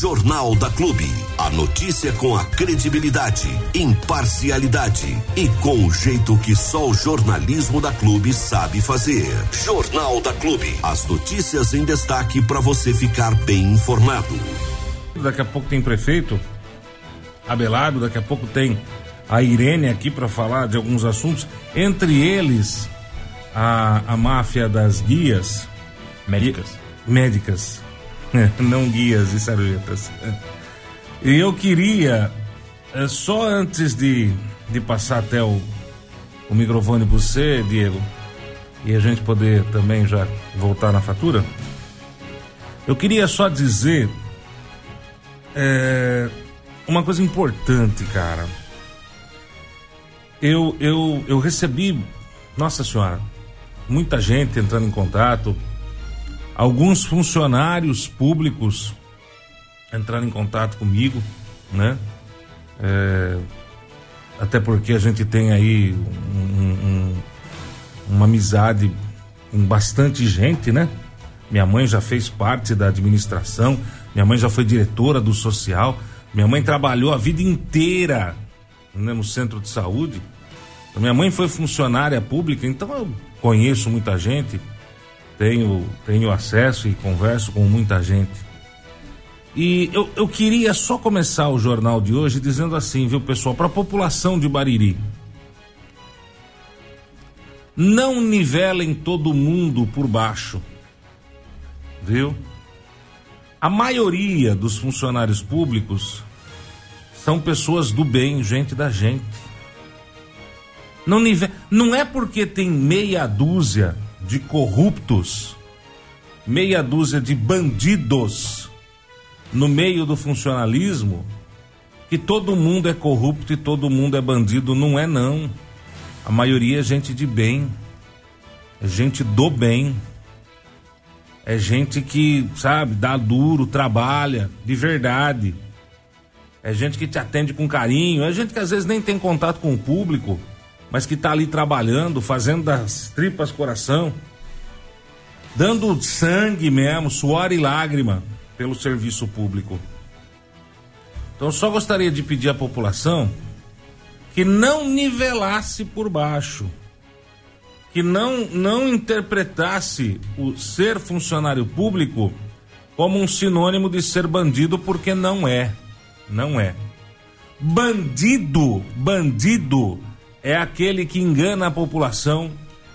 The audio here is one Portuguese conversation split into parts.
Jornal da Clube. A notícia com a credibilidade, imparcialidade e com o jeito que só o jornalismo da Clube sabe fazer. Jornal da Clube. As notícias em destaque para você ficar bem informado. Daqui a pouco tem prefeito Abelardo, daqui a pouco tem a Irene aqui para falar de alguns assuntos, entre eles a, a máfia das guias médicas. médicas, não guias e sarjetas. E eu queria, eh, só antes de, de passar até o, o microfone para você, Diego, e a gente poder também já voltar na fatura, eu queria só dizer é, uma coisa importante, cara. Eu, eu, eu recebi, nossa senhora, muita gente entrando em contato, alguns funcionários públicos entrando em contato comigo, né? É, até porque a gente tem aí um, um, uma amizade com bastante gente, né? Minha mãe já fez parte da administração, minha mãe já foi diretora do social, minha mãe trabalhou a vida inteira né, no centro de saúde. Minha mãe foi funcionária pública, então eu conheço muita gente, tenho, tenho acesso e converso com muita gente. E eu, eu queria só começar o jornal de hoje dizendo assim, viu, pessoal, para a população de Bariri. Não nivelem todo mundo por baixo. Viu? A maioria dos funcionários públicos são pessoas do bem, gente da gente. Não, nive... não é porque tem meia dúzia de corruptos, meia dúzia de bandidos no meio do funcionalismo que todo mundo é corrupto e todo mundo é bandido. Não é, não. A maioria é gente de bem, é gente do bem. É gente que, sabe, dá duro, trabalha, de verdade. É gente que te atende com carinho. É gente que às vezes nem tem contato com o público, mas que tá ali trabalhando, fazendo das tripas coração, dando sangue mesmo, suor e lágrima pelo serviço público. Então, só gostaria de pedir à população que não nivelasse por baixo que não, não interpretasse o ser funcionário público como um sinônimo de ser bandido, porque não é. Não é. Bandido, bandido é aquele que engana a população,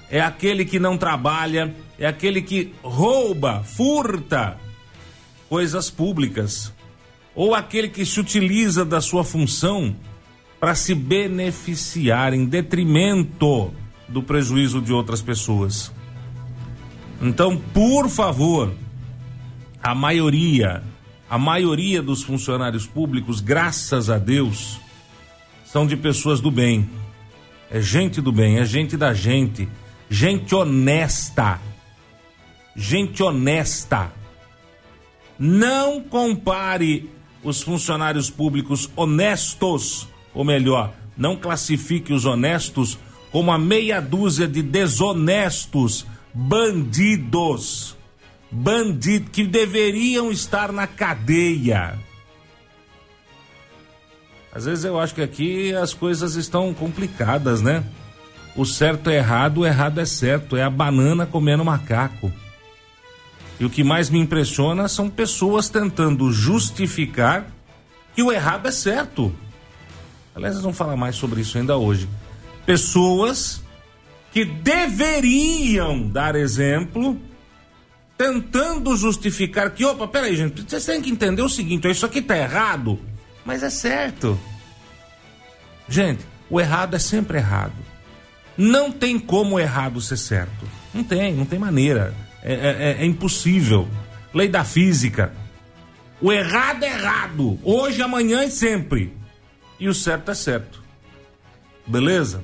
é aquele que não trabalha, é aquele que rouba, furta coisas públicas, ou aquele que se utiliza da sua função para se beneficiar em detrimento do prejuízo de outras pessoas. Então, por favor, a maioria, a maioria dos funcionários públicos, graças a Deus, são de pessoas do bem. É gente do bem, é gente da gente, gente honesta. Gente honesta. Não compare os funcionários públicos honestos, ou melhor, não classifique os honestos como a meia dúzia de desonestos, bandidos, bandidos que deveriam estar na cadeia. Às vezes eu acho que aqui as coisas estão complicadas, né? O certo é errado, o errado é certo, é a banana comendo macaco. E o que mais me impressiona são pessoas tentando justificar que o errado é certo. Aliás, nós vamos falar mais sobre isso ainda hoje pessoas que deveriam dar exemplo, tentando justificar que, opa, peraí, gente, vocês têm que entender o seguinte: isso aqui tá errado, mas é certo. Gente, o errado é sempre errado. Não tem como o errado ser certo. Não tem, não tem maneira. É, é, é, é impossível. Lei da física. O errado é errado. Hoje, amanhã e sempre. E o certo é certo. Beleza?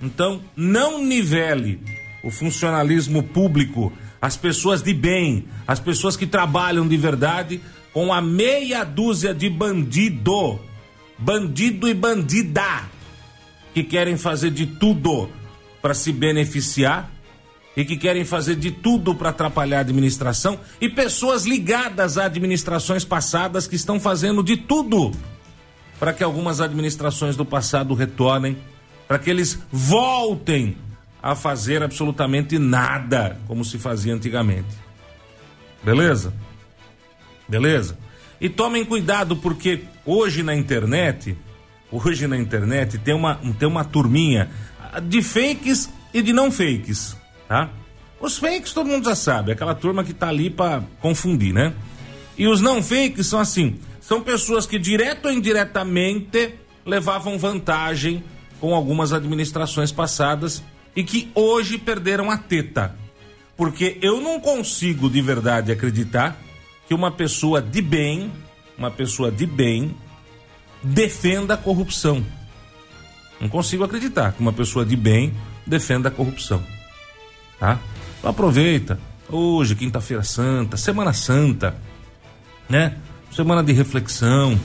Então, não nivele o funcionalismo público, as pessoas de bem, as pessoas que trabalham de verdade, com a meia dúzia de bandido, bandido e bandida, que querem fazer de tudo para se beneficiar e que querem fazer de tudo para atrapalhar a administração e pessoas ligadas a administrações passadas que estão fazendo de tudo para que algumas administrações do passado retornem, para que eles voltem a fazer absolutamente nada como se fazia antigamente. Beleza? Beleza? E tomem cuidado porque hoje na internet, hoje na internet tem uma, tem uma turminha de fakes e de não fakes, tá? Os fakes todo mundo já sabe, aquela turma que tá ali para confundir, né? E os não fakes são assim, são pessoas que direto ou indiretamente levavam vantagem com algumas administrações passadas e que hoje perderam a teta. Porque eu não consigo de verdade acreditar que uma pessoa de bem, uma pessoa de bem, defenda a corrupção. Não consigo acreditar que uma pessoa de bem defenda a corrupção. Tá? Então aproveita. Hoje, quinta-feira santa, semana santa, né? Semana de reflexão,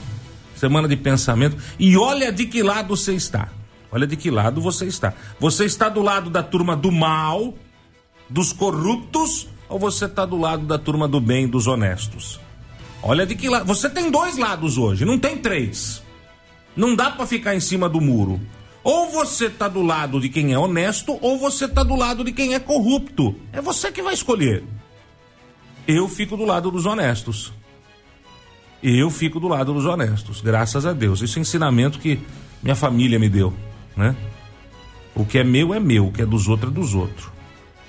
semana de pensamento. E olha de que lado você está. Olha de que lado você está. Você está do lado da turma do mal, dos corruptos, ou você está do lado da turma do bem, dos honestos? Olha de que lado. Você tem dois lados hoje, não tem três. Não dá para ficar em cima do muro. Ou você tá do lado de quem é honesto, ou você tá do lado de quem é corrupto. É você que vai escolher. Eu fico do lado dos honestos. Eu fico do lado dos honestos, graças a Deus. Esse é ensinamento que minha família me deu né? O que é meu é meu, o que é dos outros é dos outros.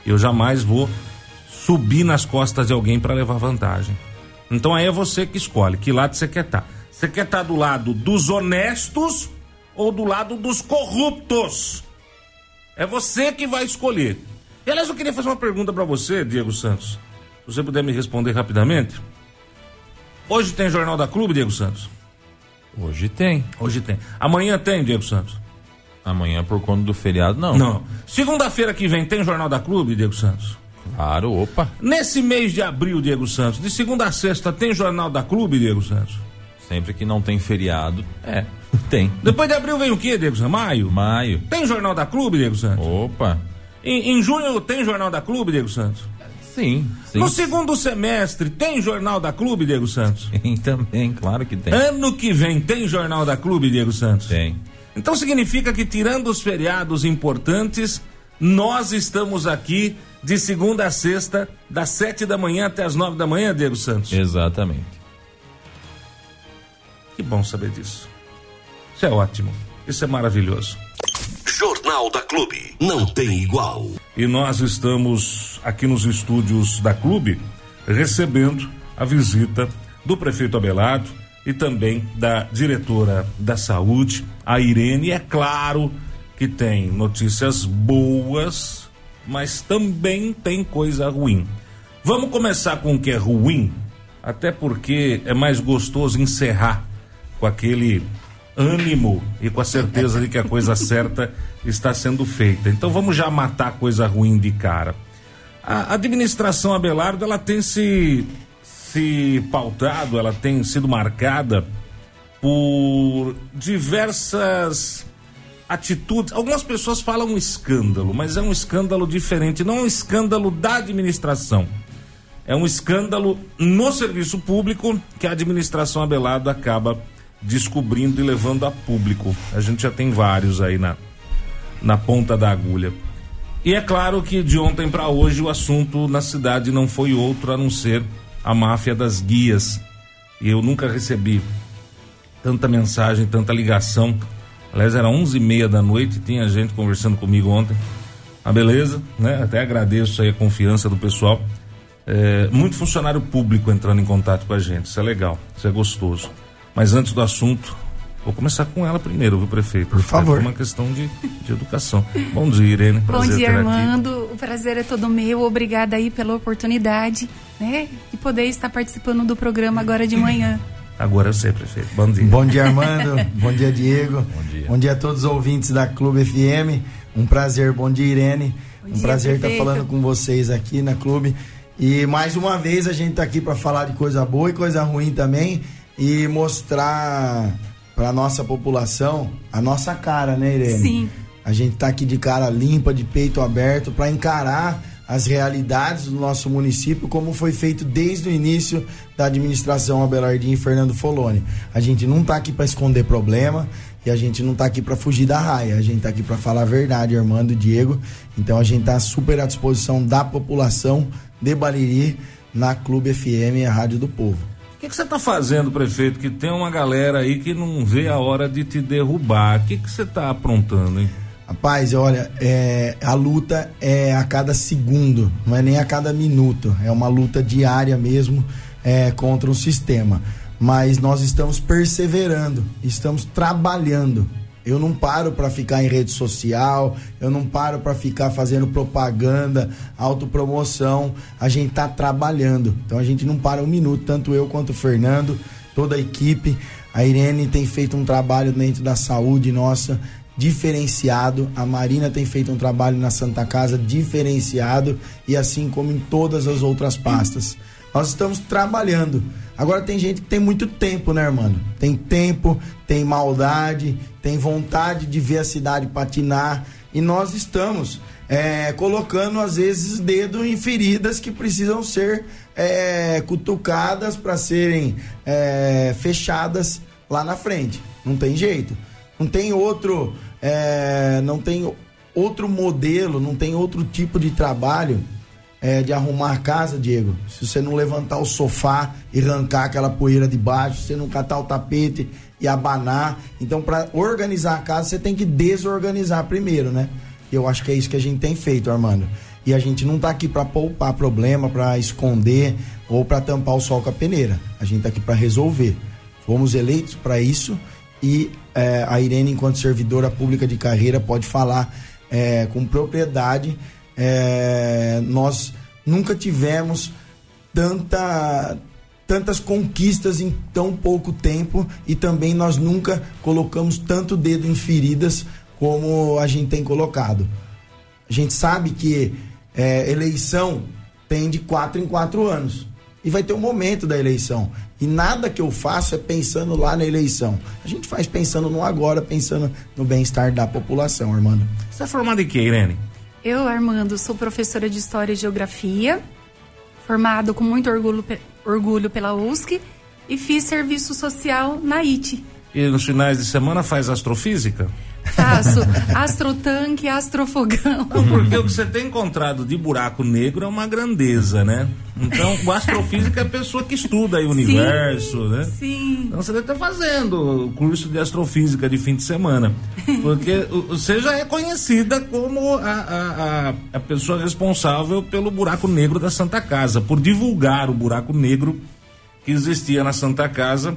Eu jamais vou subir nas costas de alguém para levar vantagem. Então aí é você que escolhe que lado você quer estar. Tá. Você quer estar tá do lado dos honestos ou do lado dos corruptos? É você que vai escolher. E, aliás, eu queria fazer uma pergunta para você, Diego Santos. Se você puder me responder rapidamente. Hoje tem Jornal da Clube, Diego Santos? Hoje tem. Hoje tem. Amanhã tem, Diego Santos? Amanhã, por conta do feriado, não. Não. Segunda-feira que vem tem Jornal da Clube, Diego Santos? Claro, opa. Nesse mês de abril, Diego Santos, de segunda a sexta, tem Jornal da Clube, Diego Santos? Sempre que não tem feriado, é, tem. Depois de abril vem o quê, Diego Santos? Maio? Maio. Tem Jornal da Clube, Diego Santos? Opa. Em, em junho tem Jornal da Clube, Diego Santos? Sim, sim. No segundo semestre, tem Jornal da Clube, Diego Santos? Tem também, claro que tem. Ano que vem, tem Jornal da Clube, Diego Santos? Tem. Então significa que, tirando os feriados importantes, nós estamos aqui de segunda a sexta, das sete da manhã até as nove da manhã, Diego Santos. Exatamente. Que bom saber disso. Isso é ótimo. Isso é maravilhoso. Jornal da Clube. Não tem igual. E nós estamos aqui nos estúdios da Clube recebendo a visita do prefeito Abelardo e também da diretora da saúde, a Irene. É claro que tem notícias boas, mas também tem coisa ruim. Vamos começar com o que é ruim, até porque é mais gostoso encerrar com aquele ânimo e com a certeza de que a coisa certa está sendo feita. Então vamos já matar a coisa ruim de cara. A administração Abelardo ela tem se se pautado, ela tem sido marcada por diversas atitudes. Algumas pessoas falam um escândalo, mas é um escândalo diferente, não é um escândalo da administração. É um escândalo no serviço público que a administração Abelardo acaba descobrindo e levando a público. A gente já tem vários aí na, na ponta da agulha. E é claro que de ontem para hoje o assunto na cidade não foi outro a não ser a máfia das guias. E eu nunca recebi tanta mensagem, tanta ligação. Aliás, era onze e meia da noite, tinha gente conversando comigo ontem. Ah, beleza, né? Até agradeço aí a confiança do pessoal. É, muito funcionário público entrando em contato com a gente, isso é legal, isso é gostoso. Mas antes do assunto, Vou começar com ela primeiro, viu, prefeito? Por favor. É uma questão de, de educação. Bom dia, Irene. Bom dia, Armando. Aqui. O prazer é todo meu. Obrigada aí pela oportunidade, né? De poder estar participando do programa agora de manhã. Agora eu sei, prefeito. Bom dia. Bom dia, Armando. bom dia, Diego. Bom dia. Bom dia a todos os ouvintes da Clube FM. Um prazer. Bom dia, Irene. Bom um dia, prazer prefeito. estar falando com vocês aqui na Clube. E mais uma vez a gente está aqui para falar de coisa boa e coisa ruim também e mostrar para nossa população a nossa cara, né, Irene? Sim. A gente tá aqui de cara limpa, de peito aberto para encarar as realidades do nosso município, como foi feito desde o início da administração Abelardinho e Fernando Foloni. A gente não está aqui para esconder problema e a gente não está aqui para fugir da raia. A gente está aqui para falar a verdade, Armando Diego. Então a gente está super à disposição da população de Bariri na Clube FM, a Rádio do Povo. O que, que você está fazendo, prefeito? Que tem uma galera aí que não vê a hora de te derrubar. O que, que você está aprontando, hein? Rapaz, olha, é, a luta é a cada segundo, não é nem a cada minuto. É uma luta diária mesmo é, contra o sistema. Mas nós estamos perseverando, estamos trabalhando. Eu não paro para ficar em rede social, eu não paro para ficar fazendo propaganda, autopromoção. A gente está trabalhando. Então a gente não para um minuto, tanto eu quanto o Fernando, toda a equipe. A Irene tem feito um trabalho dentro da saúde nossa diferenciado. A Marina tem feito um trabalho na Santa Casa diferenciado e assim como em todas as outras pastas. Nós estamos trabalhando. Agora tem gente que tem muito tempo, né, irmão? Tem tempo, tem maldade, tem vontade de ver a cidade patinar e nós estamos é, colocando às vezes dedo em feridas que precisam ser é, cutucadas para serem é, fechadas lá na frente. Não tem jeito. Não tem outro é, não tem outro modelo, não tem outro tipo de trabalho é, de arrumar a casa, Diego. Se você não levantar o sofá e arrancar aquela poeira de baixo, se você não catar o tapete e abanar. Então, para organizar a casa, você tem que desorganizar primeiro, né? Eu acho que é isso que a gente tem feito, Armando. E a gente não tá aqui para poupar problema, para esconder ou para tampar o sol com a peneira. A gente tá aqui para resolver. Fomos eleitos para isso e é, a Irene, enquanto servidora pública de carreira, pode falar é, com propriedade. É, nós nunca tivemos tanta, tantas conquistas em tão pouco tempo e também nós nunca colocamos tanto dedo em feridas como a gente tem colocado. A gente sabe que é, eleição tem de quatro em quatro anos e vai ter um momento da eleição. E nada que eu faço é pensando lá na eleição. A gente faz pensando no agora, pensando no bem-estar da população, Armando. Você é formada em quê, Irene? Eu, Armando, sou professora de História e Geografia, formado com muito orgulho, orgulho pela USC e fiz serviço social na IT. E nos finais de semana faz astrofísica? Faço astrotanque, astrofogão. Não, porque o que você tem encontrado de buraco negro é uma grandeza, né? Então, o astrofísica é a pessoa que estuda o universo, sim, né? Sim. Então você deve estar fazendo o curso de astrofísica de fim de semana. Porque você já é conhecida como a, a, a, a pessoa responsável pelo buraco negro da Santa Casa, por divulgar o buraco negro que existia na Santa Casa.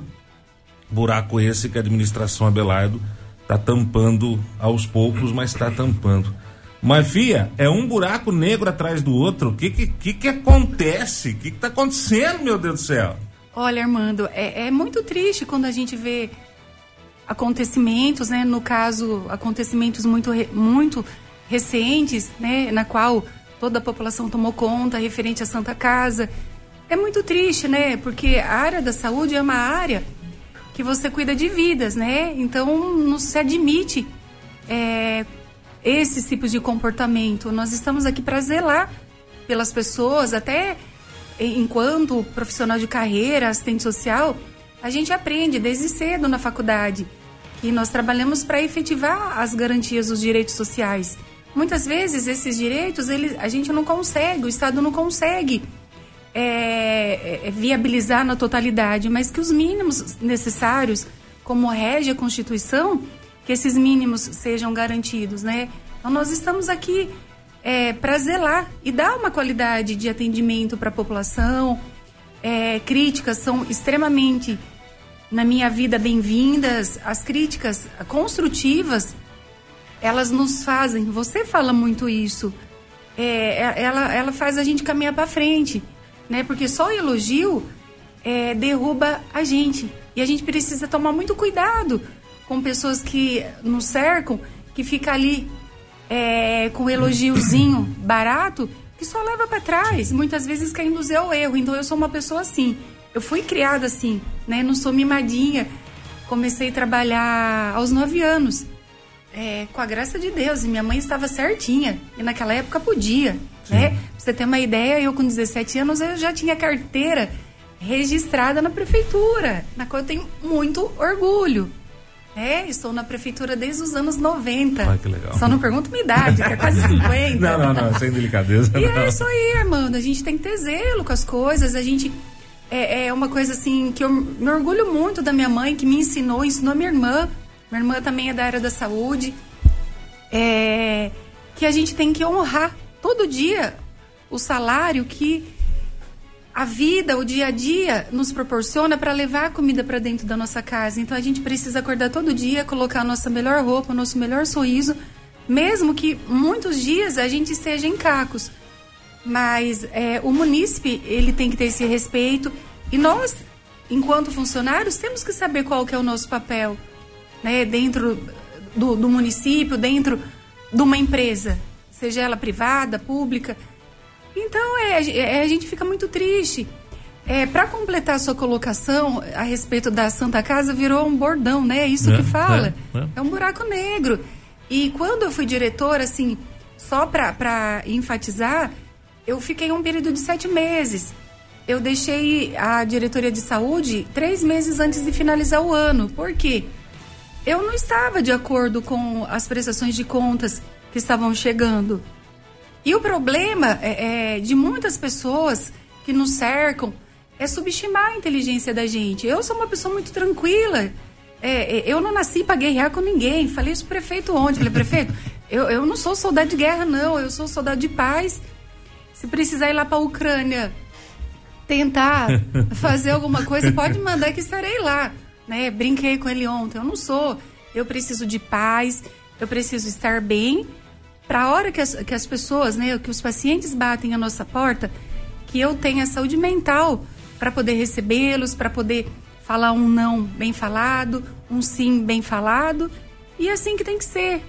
Buraco esse que a administração Abelardo Tá tampando aos poucos, mas tá tampando. Mas, Fia, é um buraco negro atrás do outro. O que que, que, que acontece? O que, que tá acontecendo, meu Deus do céu? Olha, Armando, é, é muito triste quando a gente vê acontecimentos, né? No caso, acontecimentos muito, muito recentes, né? Na qual toda a população tomou conta referente à Santa Casa. É muito triste, né? Porque a área da saúde é uma área que você cuida de vidas, né? Então não se admite é, esses tipos de comportamento. Nós estamos aqui para zelar pelas pessoas, até enquanto profissional de carreira, assistente social, a gente aprende desde cedo na faculdade que nós trabalhamos para efetivar as garantias dos direitos sociais. Muitas vezes esses direitos eles, a gente não consegue, o Estado não consegue é, é, é, viabilizar na totalidade, mas que os mínimos necessários, como rege a Constituição, que esses mínimos sejam garantidos, né? Então nós estamos aqui é, para zelar e dar uma qualidade de atendimento para a população. É, críticas são extremamente, na minha vida, bem-vindas. As críticas construtivas, elas nos fazem. Você fala muito isso. É, ela, ela faz a gente caminhar para frente né? Porque só o elogio é, derruba a gente. E a gente precisa tomar muito cuidado com pessoas que nos cercam, que fica ali é, com um elogiozinho barato, que só leva para trás, muitas vezes quer induzir ao erro. Então eu sou uma pessoa assim. Eu fui criada assim, né? Não sou mimadinha. Comecei a trabalhar aos nove anos. é, com a graça de Deus, e minha mãe estava certinha, e naquela época podia. Né? Pra você ter uma ideia, eu com 17 anos eu já tinha carteira registrada na prefeitura, na qual eu tenho muito orgulho. É, estou na prefeitura desde os anos 90. Ai, que legal. Só não pergunto minha idade, que é quase 50. não, não, não, sem delicadeza. E não. é isso aí, Armando. A gente tem que ter zelo com as coisas. A gente. É, é uma coisa assim que eu me orgulho muito da minha mãe, que me ensinou, ensinou minha irmã. Minha irmã também é da área da saúde. É, que a gente tem que honrar todo dia o salário que a vida, o dia a dia nos proporciona para levar a comida para dentro da nossa casa. Então a gente precisa acordar todo dia, colocar a nossa melhor roupa, o nosso melhor sorriso, mesmo que muitos dias a gente esteja em cacos. Mas é, o munícipe ele tem que ter esse respeito e nós, enquanto funcionários, temos que saber qual que é o nosso papel, né, dentro do, do município, dentro de uma empresa, seja ela privada, pública. Então, é, é, a gente fica muito triste. É, para completar a sua colocação a respeito da Santa Casa, virou um bordão, né? É isso é, que fala. É, é, é, um buraco negro. E quando eu fui diretora, assim, só para enfatizar, eu fiquei um período de sete meses. Eu deixei a diretoria de saúde três meses antes de finalizar o ano. Por quê? Eu não estava de acordo com as prestações de contas que estavam chegando. E o problema é, é, de muitas pessoas que nos cercam é subestimar a inteligência da gente. Eu sou uma pessoa muito tranquila. É, é eu não nasci para guerrear com ninguém. Falei isso pro prefeito ontem. Falei, prefeito, eu, eu não sou soldado de guerra, não. Eu sou soldado de paz. Se precisar ir lá para a Ucrânia tentar fazer alguma coisa, pode mandar que estarei lá. Né? Brinquei com ele ontem. Eu não sou. Eu preciso de paz. Eu preciso estar bem para a hora que as, que as pessoas, né, que os pacientes batem a nossa porta, que eu tenha saúde mental para poder recebê-los, para poder falar um não bem falado, um sim bem falado, e assim que tem que ser.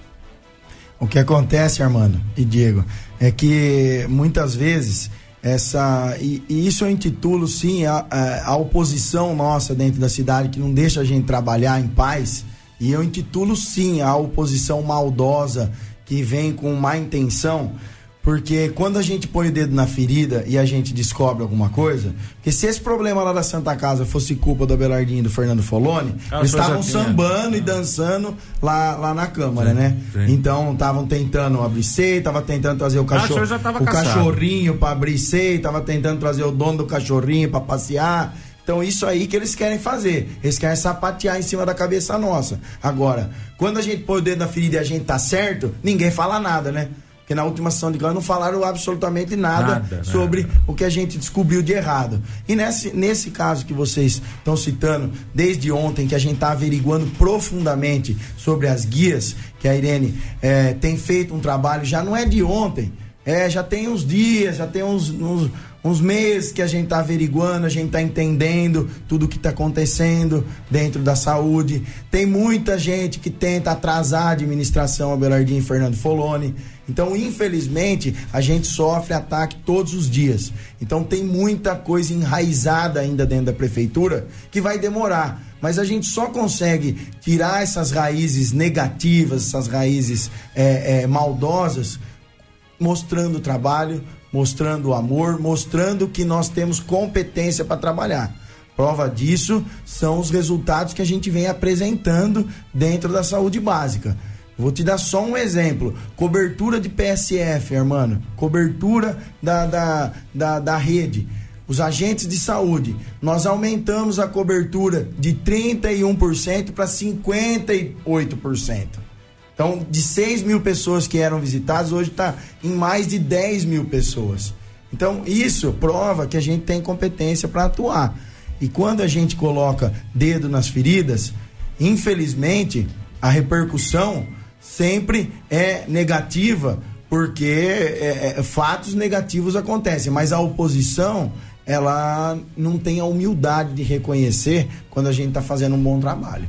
O que acontece, Armando e Diego, é que muitas vezes essa e, e isso eu intitulo sim a, a, a, oposição nossa dentro da cidade que não deixa a gente trabalhar em paz e eu intitulo sim a oposição maldosa que vem com má intenção, porque quando a gente põe o dedo na ferida e a gente descobre alguma coisa, que se esse problema lá da Santa Casa fosse culpa do Abelardinho e do Fernando Foloni, ah, eles estavam sambando e dançando lá, lá na Câmara, sim, né? Sim. Então estavam tentando abrir seio, estavam tentando trazer o, cachorro, ah, o cachorrinho para abrir seio, estavam tentando trazer o dono do cachorrinho para passear. Então, isso aí que eles querem fazer. Eles querem sapatear em cima da cabeça nossa. Agora, quando a gente põe o dedo na ferida e a gente tá certo, ninguém fala nada, né? Porque na última sessão de Câmara não falaram absolutamente nada, nada sobre nada. o que a gente descobriu de errado. E nesse, nesse caso que vocês estão citando, desde ontem, que a gente está averiguando profundamente sobre as guias, que a Irene é, tem feito um trabalho, já não é de ontem, é, já tem uns dias, já tem uns, uns uns meses que a gente está averiguando, a gente está entendendo tudo o que está acontecendo dentro da saúde. Tem muita gente que tenta atrasar a administração Abelardinho e Fernando Foloni. Então, infelizmente, a gente sofre ataque todos os dias. Então, tem muita coisa enraizada ainda dentro da prefeitura que vai demorar. Mas a gente só consegue tirar essas raízes negativas, essas raízes é, é, maldosas, mostrando o trabalho, mostrando amor, mostrando que nós temos competência para trabalhar. Prova disso são os resultados que a gente vem apresentando dentro da saúde básica. Vou te dar só um exemplo. Cobertura de PSF, hermano. Cobertura da, da, da, da rede. Os agentes de saúde. Nós aumentamos a cobertura de 31% para 58%. Então, de 6 mil pessoas que eram visitadas, hoje está em mais de 10 mil pessoas. Então, isso prova que a gente tem competência para atuar. E quando a gente coloca dedo nas feridas, infelizmente, a repercussão sempre é negativa, porque é, é, fatos negativos acontecem, mas a oposição ela não tem a humildade de reconhecer quando a gente está fazendo um bom trabalho.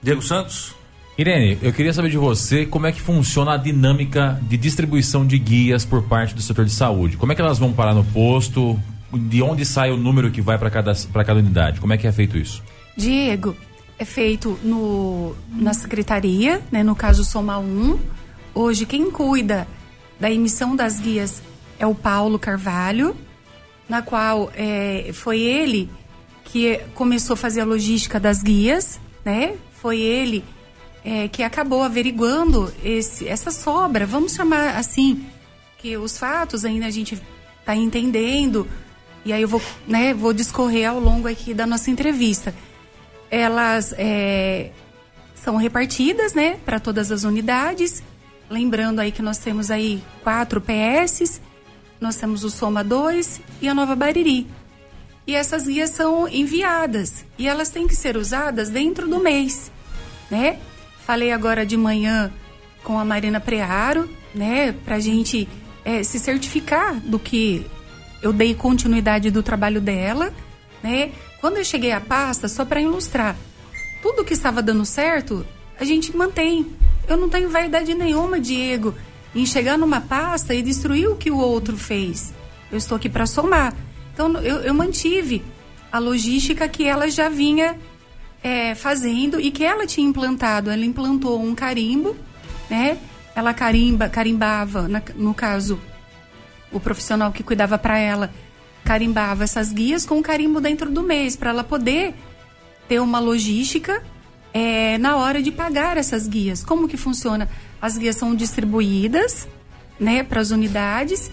Diego Santos? Irene, eu queria saber de você como é que funciona a dinâmica de distribuição de guias por parte do setor de saúde. Como é que elas vão parar no posto? De onde sai o número que vai para cada, cada unidade? Como é que é feito isso? Diego, é feito no, na secretaria, né, no caso Soma 1. Hoje, quem cuida da emissão das guias é o Paulo Carvalho, na qual é, foi ele que começou a fazer a logística das guias, né? Foi ele é, que acabou averiguando esse, essa sobra, vamos chamar assim, que os fatos ainda a gente está entendendo, e aí eu vou, né, vou discorrer ao longo aqui da nossa entrevista. Elas é, são repartidas, né, para todas as unidades, lembrando aí que nós temos aí quatro PS, nós temos o Soma 2 e a Nova Bariri. E essas guias são enviadas e elas têm que ser usadas dentro do mês, né? Falei agora de manhã com a Marina Prearo, né, para a gente é, se certificar do que eu dei continuidade do trabalho dela, né? Quando eu cheguei à pasta, só para ilustrar, tudo que estava dando certo, a gente mantém. Eu não tenho vaidade nenhuma, Diego, em chegar numa pasta e destruir o que o outro fez. Eu estou aqui para somar. Então, eu, eu mantive a logística que ela já vinha é, fazendo e que ela tinha implantado. Ela implantou um carimbo, né? Ela carimba, carimbava, na, no caso, o profissional que cuidava para ela carimbava essas guias com carimbo dentro do mês para ela poder ter uma logística é, na hora de pagar essas guias. Como que funciona? As guias são distribuídas, né, para as unidades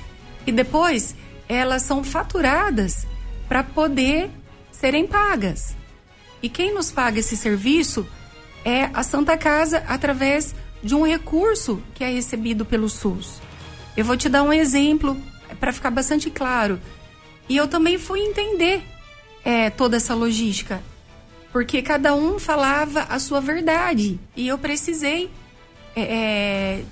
e depois elas são faturadas para poder serem pagas. E quem nos paga esse serviço é a Santa Casa através de um recurso que é recebido pelo SUS. Eu vou te dar um exemplo para ficar bastante claro. E eu também fui entender é, toda essa logística, porque cada um falava a sua verdade e eu precisei é, é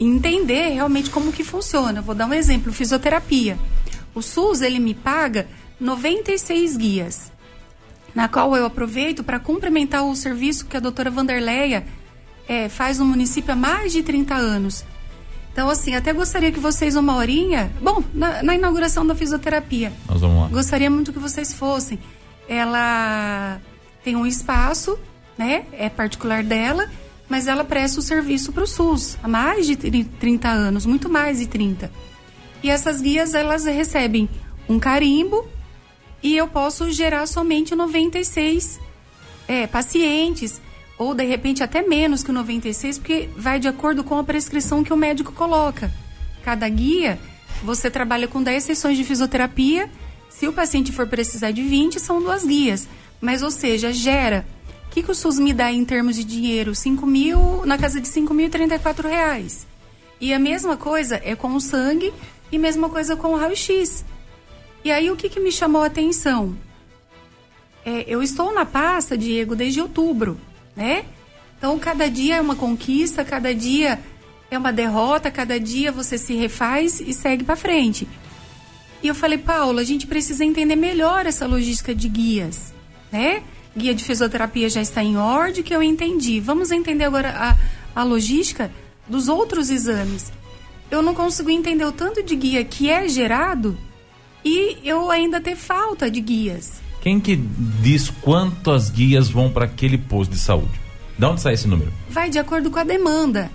entender realmente como que funciona. Vou dar um exemplo: fisioterapia. O SUS ele me paga 96 guias, na qual eu aproveito para cumprimentar o serviço que a doutora Vanderleia é, faz no município há mais de 30 anos. Então, assim, até gostaria que vocês, uma horinha. Bom, na, na inauguração da fisioterapia. Nós vamos lá. Gostaria muito que vocês fossem. Ela tem um espaço, né? É particular dela, mas ela presta o serviço para o SUS há mais de 30 anos, muito mais de 30. E essas guias, elas recebem um carimbo e eu posso gerar somente 96 é, pacientes, ou de repente até menos que 96, porque vai de acordo com a prescrição que o médico coloca. Cada guia, você trabalha com 10 sessões de fisioterapia, se o paciente for precisar de 20, são duas guias. Mas, ou seja, gera. O que, que o SUS me dá em termos de dinheiro? 5 mil, na casa de 5.034 reais. E a mesma coisa é com o sangue e mesma coisa com o raio-x. E aí o que, que me chamou a atenção? É, eu estou na pasta, Diego, desde outubro, né? Então cada dia é uma conquista, cada dia é uma derrota, cada dia você se refaz e segue para frente. E eu falei, Paula, a gente precisa entender melhor essa logística de guias, né? Guia de fisioterapia já está em ordem, que eu entendi. Vamos entender agora a, a logística dos outros exames eu não consigo entender o tanto de guia que é gerado e eu ainda ter falta de guias. Quem que diz quantas guias vão para aquele posto de saúde? De onde sai esse número? Vai de acordo com a demanda.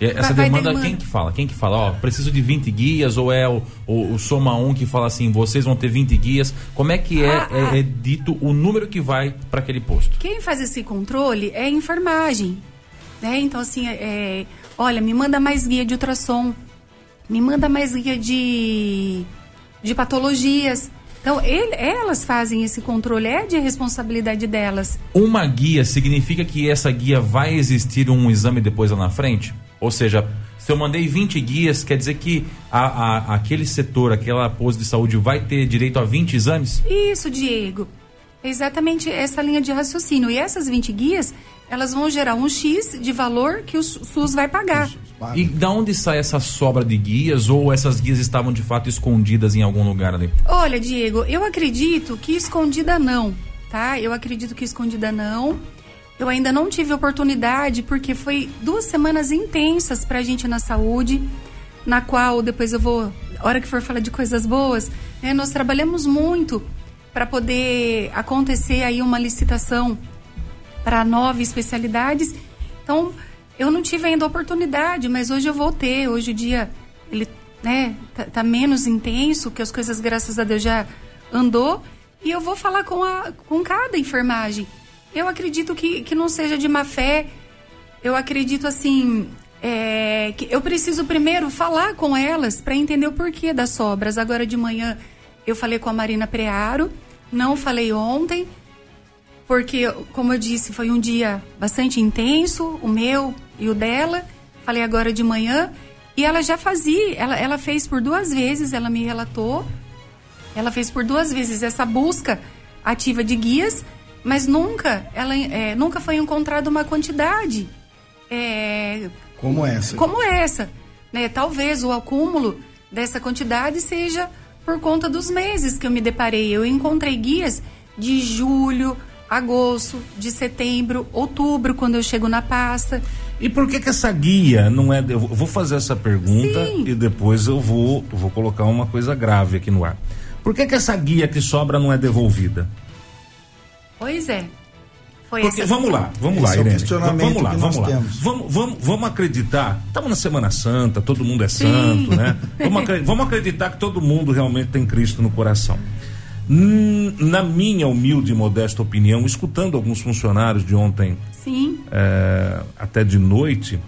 Essa vai, demanda, vai quem que fala? Quem que fala, ó, preciso de 20 guias, ou é o, o, o, Soma 1 que fala assim, vocês vão ter 20 guias? Como é que é, ah, é, ah. é dito o número que vai para aquele posto? Quem faz esse controle é a enfermagem. Né? Então, assim, é, olha, me manda mais guia de ultrassom, me manda mais guia de, de patologias. Então, ele, elas fazem esse controle, é de responsabilidade delas. Uma guia significa que essa guia vai existir um exame depois lá na frente? Ou seja, se eu mandei 20 guias, quer dizer que a, a, aquele setor, aquela pose de saúde vai ter direito a 20 exames? Isso, Diego. Exatamente essa linha de raciocínio. E essas 20 guias, elas vão gerar um X de valor que o SUS vai pagar. E da onde sai essa sobra de guias ou essas guias estavam de fato escondidas em algum lugar ali? Olha, Diego, eu acredito que escondida não, tá? Eu acredito que escondida não. Eu ainda não tive oportunidade porque foi duas semanas intensas pra gente na saúde, na qual depois eu vou, hora que for falar de coisas boas, né, nós trabalhamos muito para poder acontecer aí uma licitação para nove especialidades. Então, eu não tive ainda oportunidade, mas hoje eu vou ter. Hoje o dia ele né, tá, tá menos intenso, que as coisas, graças a Deus, já andou. E eu vou falar com, a, com cada enfermagem. Eu acredito que, que não seja de má fé. Eu acredito assim. É, que eu preciso primeiro falar com elas para entender o porquê das sobras. Agora de manhã eu falei com a Marina Prearo, não falei ontem, porque, como eu disse, foi um dia bastante intenso, o meu e o dela. Falei agora de manhã. E ela já fazia, ela, ela fez por duas vezes, ela me relatou. Ela fez por duas vezes essa busca ativa de guias, mas nunca, ela, é, nunca foi encontrada uma quantidade. É, como essa. Como essa. Né? Talvez o acúmulo dessa quantidade seja por conta dos meses que eu me deparei. Eu encontrei guias de julho, agosto, de setembro, outubro, quando eu chego na pasta. E por que que essa guia não é. Eu vou fazer essa pergunta Sim. e depois eu vou, vou colocar uma coisa grave aqui no ar. Por que que essa guia que sobra não é devolvida? Pois é. Foi Porque, essa... Vamos lá, vamos Esse lá, é Irene. vamos lá, vamos lá. Vamos, vamos, vamos acreditar. Estamos na Semana Santa, todo mundo é Sim. santo, né? Vamos, acreditar, vamos acreditar que todo mundo realmente tem Cristo no coração. Na minha humilde e modesta opinião, escutando alguns funcionários de ontem, Sim. É, até de noite,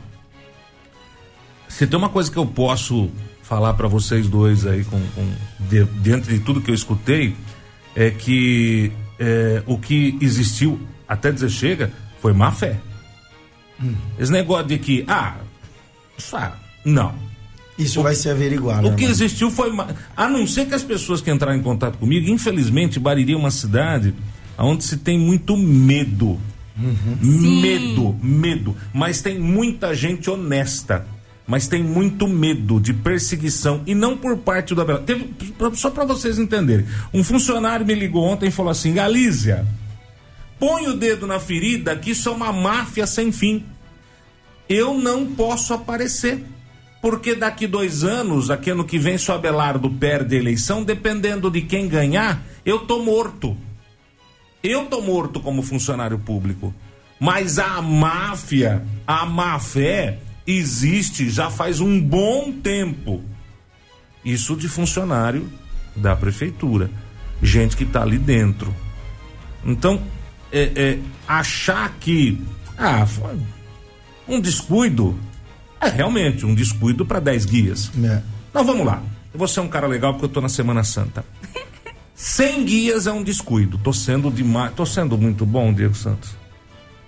se tem uma coisa que eu posso falar para vocês dois aí, com, com de, dentro de tudo que eu escutei, é que é, o que existiu até dizer chega foi má fé. Hum. Esse negócio de que, ah, não isso o, vai ser averiguado. O que existiu foi. A não ser que as pessoas que entraram em contato comigo, infelizmente, Bariri é uma cidade onde se tem muito medo. Uhum. Medo, medo. Mas tem muita gente honesta. Mas tem muito medo de perseguição e não por parte do Abel. Teve, só para vocês entenderem. Um funcionário me ligou ontem e falou assim: Galícia, põe o dedo na ferida que isso é uma máfia sem fim. Eu não posso aparecer porque daqui dois anos, aqui ano que vem, se o Abelardo perde a eleição, dependendo de quem ganhar, eu tô morto. Eu tô morto como funcionário público. Mas a máfia, a má fé, existe já faz um bom tempo. Isso de funcionário da prefeitura. Gente que está ali dentro. Então, é, é, achar que. Ah, foi um descuido é realmente um descuido para 10 guias. É. Não, vamos lá. Você é um cara legal porque eu tô na Semana Santa. 100 guias é um descuido. Tô sendo demais. Tô sendo muito bom, Diego Santos.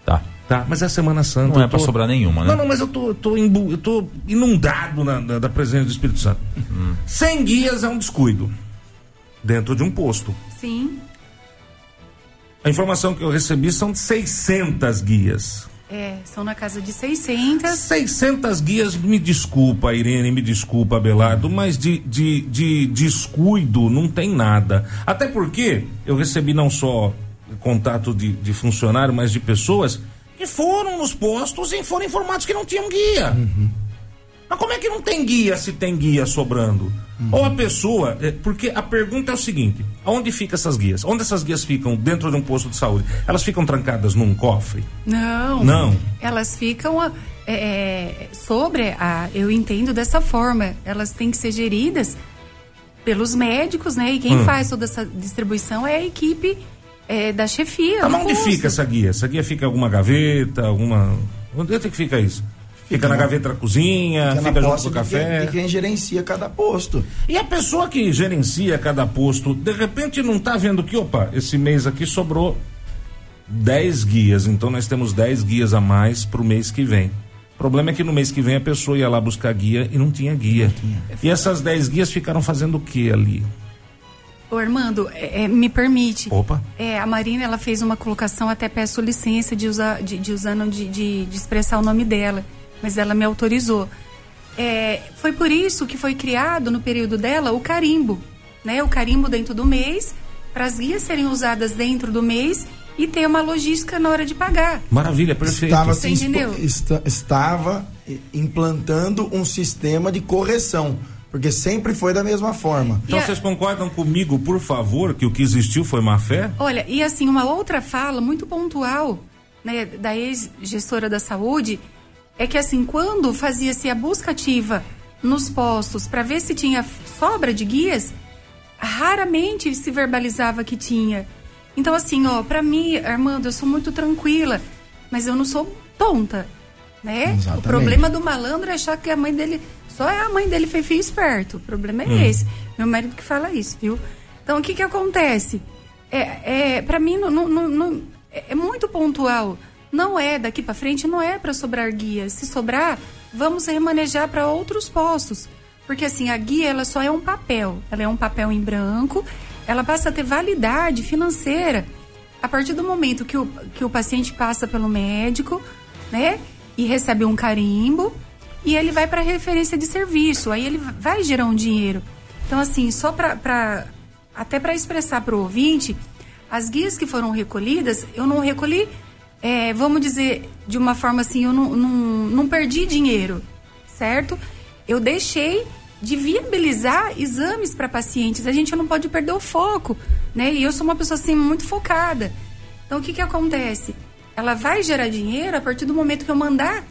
Tá. Tá, mas é Semana Santa. Não é tô... pra sobrar nenhuma, né? Não, não, mas eu tô, eu tô, imbu... eu tô inundado na, na, da presença do Espírito Santo. Uhum. 100 guias é um descuido. Dentro de um posto. Sim. A informação que eu recebi são de 600 guias. É, são na casa de 600. 600 guias, me desculpa, Irene, me desculpa, Abelardo, mas de, de, de descuido não tem nada. Até porque eu recebi não só contato de, de funcionário, mas de pessoas que foram nos postos e foram informados que não tinham guia. Uhum. Mas como é que não tem guia se tem guia sobrando? Uhum. Ou a pessoa, é, porque a pergunta é o seguinte: onde ficam essas guias? Onde essas guias ficam dentro de um posto de saúde? Elas ficam trancadas num cofre? Não. Não. Elas ficam é, é, sobre a. Eu entendo dessa forma. Elas têm que ser geridas pelos médicos, né? E quem hum. faz toda essa distribuição é a equipe é, da chefia. Mas onde posto. fica essa guia? Essa guia fica em alguma gaveta, alguma. Onde é que fica isso? Fica, na gaveta da cozinha, fica, fica junto com o café. E quem gerencia cada posto. E a pessoa que gerencia cada posto, de repente não está vendo que, opa, esse mês aqui sobrou 10 guias, então nós temos 10 guias a mais para o mês que vem. O problema é que no mês que vem a pessoa ia lá buscar guia e não tinha guia. Não tinha. E essas 10 guias ficaram fazendo o que ali? Ô Armando, é, é, me permite. Opa. É, a Marina ela fez uma colocação, até peço licença de usar, de, de usando de, de, de expressar o nome dela mas ela me autorizou. É, foi por isso que foi criado no período dela o carimbo, né? O carimbo dentro do mês, para as guias serem usadas dentro do mês e ter uma logística na hora de pagar. Maravilha, perfeito. Estava, Você entendeu? estava implantando um sistema de correção. Porque sempre foi da mesma forma. Então a... vocês concordam comigo, por favor, que o que existiu foi má fé? Olha, e assim, uma outra fala muito pontual né, da ex-gestora da saúde é que assim, quando fazia-se a busca ativa nos postos para ver se tinha sobra de guias, raramente se verbalizava que tinha. Então assim, ó, para mim, Armando, eu sou muito tranquila, mas eu não sou tonta, né? Exatamente. O problema do malandro é achar que a mãe dele só é a mãe dele foi filho esperto. O problema é hum. esse. Meu marido que fala isso, viu? Então o que que acontece? É, é para mim não, não, não, é muito pontual. Não é daqui para frente, não é para sobrar guias. Se sobrar, vamos remanejar para outros postos. Porque assim, a guia ela só é um papel. Ela é um papel em branco. Ela passa a ter validade financeira a partir do momento que o, que o paciente passa pelo médico, né? E recebe um carimbo e ele vai para referência de serviço. Aí ele vai gerar um dinheiro. Então, assim, só para. Até para expressar para o ouvinte, as guias que foram recolhidas, eu não recolhi é, vamos dizer, de uma forma assim, eu não, não, não perdi dinheiro, certo? Eu deixei de viabilizar exames para pacientes. A gente não pode perder o foco, né? E eu sou uma pessoa assim muito focada. Então o que que acontece? Ela vai gerar dinheiro a partir do momento que eu mandar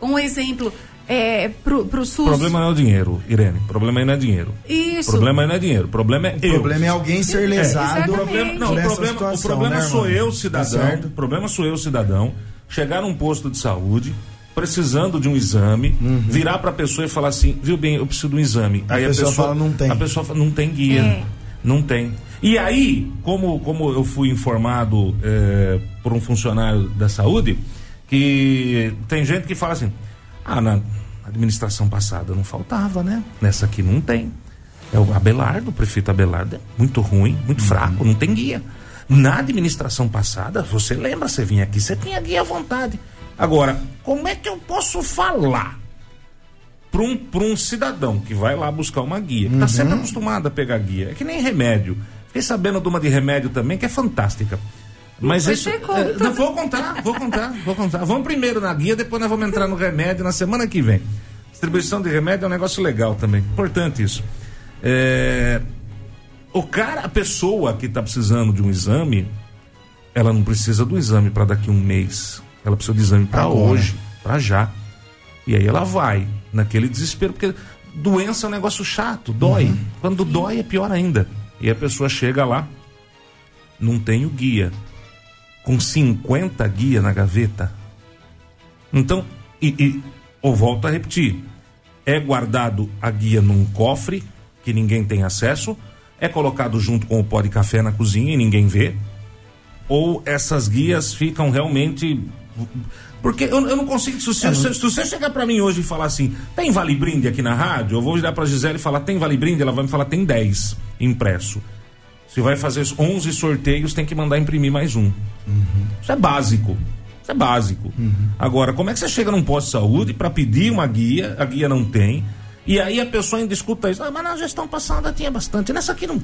um exemplo é, pro, pro SUS. O problema não é o dinheiro, Irene. O problema aí não é dinheiro. Isso. O problema não é dinheiro. O problema é o eu. O problema é alguém ser lesado. É, o problema, não, o problema, situação, o problema né, sou eu, cidadão. Tá o problema sou eu, cidadão. Chegar num posto de saúde, precisando de um exame, uhum. virar para a pessoa e falar assim, viu bem, eu preciso de um exame. A aí pessoa a pessoa fala, não tem. A pessoa fala, não tem guia. É. Não tem. E aí, como, como eu fui informado é, por um funcionário da saúde, que tem gente que fala assim, ah, na administração passada não faltava, né? Nessa aqui não tem. É o Abelardo, o prefeito Abelardo, é muito ruim, muito uhum. fraco, não tem guia. Na administração passada, você lembra, você vinha aqui, você tinha guia à vontade. Agora, como é que eu posso falar para um, um cidadão que vai lá buscar uma guia, que está uhum. sempre acostumado a pegar guia? É que nem remédio. Fiquei sabendo de uma de remédio também, que é fantástica. Mas isso. É, não, vou contar, vou contar, vou contar. Vamos primeiro na guia, depois nós vamos entrar no remédio na semana que vem. Distribuição de remédio é um negócio legal também. Importante isso. É, o cara, a pessoa que está precisando de um exame, ela não precisa do exame para daqui a um mês. Ela precisa do exame para hoje, para já. E aí ela vai naquele desespero, porque doença é um negócio chato, dói. Uhum. Quando dói é pior ainda. E a pessoa chega lá, não tem o guia com 50 guia na gaveta. Então, e, e ou volto a repetir, é guardado a guia num cofre que ninguém tem acesso, é colocado junto com o pó de café na cozinha e ninguém vê, ou essas guias ficam realmente porque eu, eu não consigo. Se você, é, se, se você chegar para mim hoje e falar assim, tem vale brinde aqui na rádio, eu vou virar pra Gisele e falar, tem vale brinde? Ela vai me falar, tem 10 impresso. Se vai fazer 11 sorteios, tem que mandar imprimir mais um. Uhum. Isso é básico. Isso é básico. Uhum. Agora, como é que você chega num posto de saúde para pedir uma guia, a guia não tem, e aí a pessoa ainda escuta isso. Ah, mas na gestão passada tinha bastante. Nessa aqui não.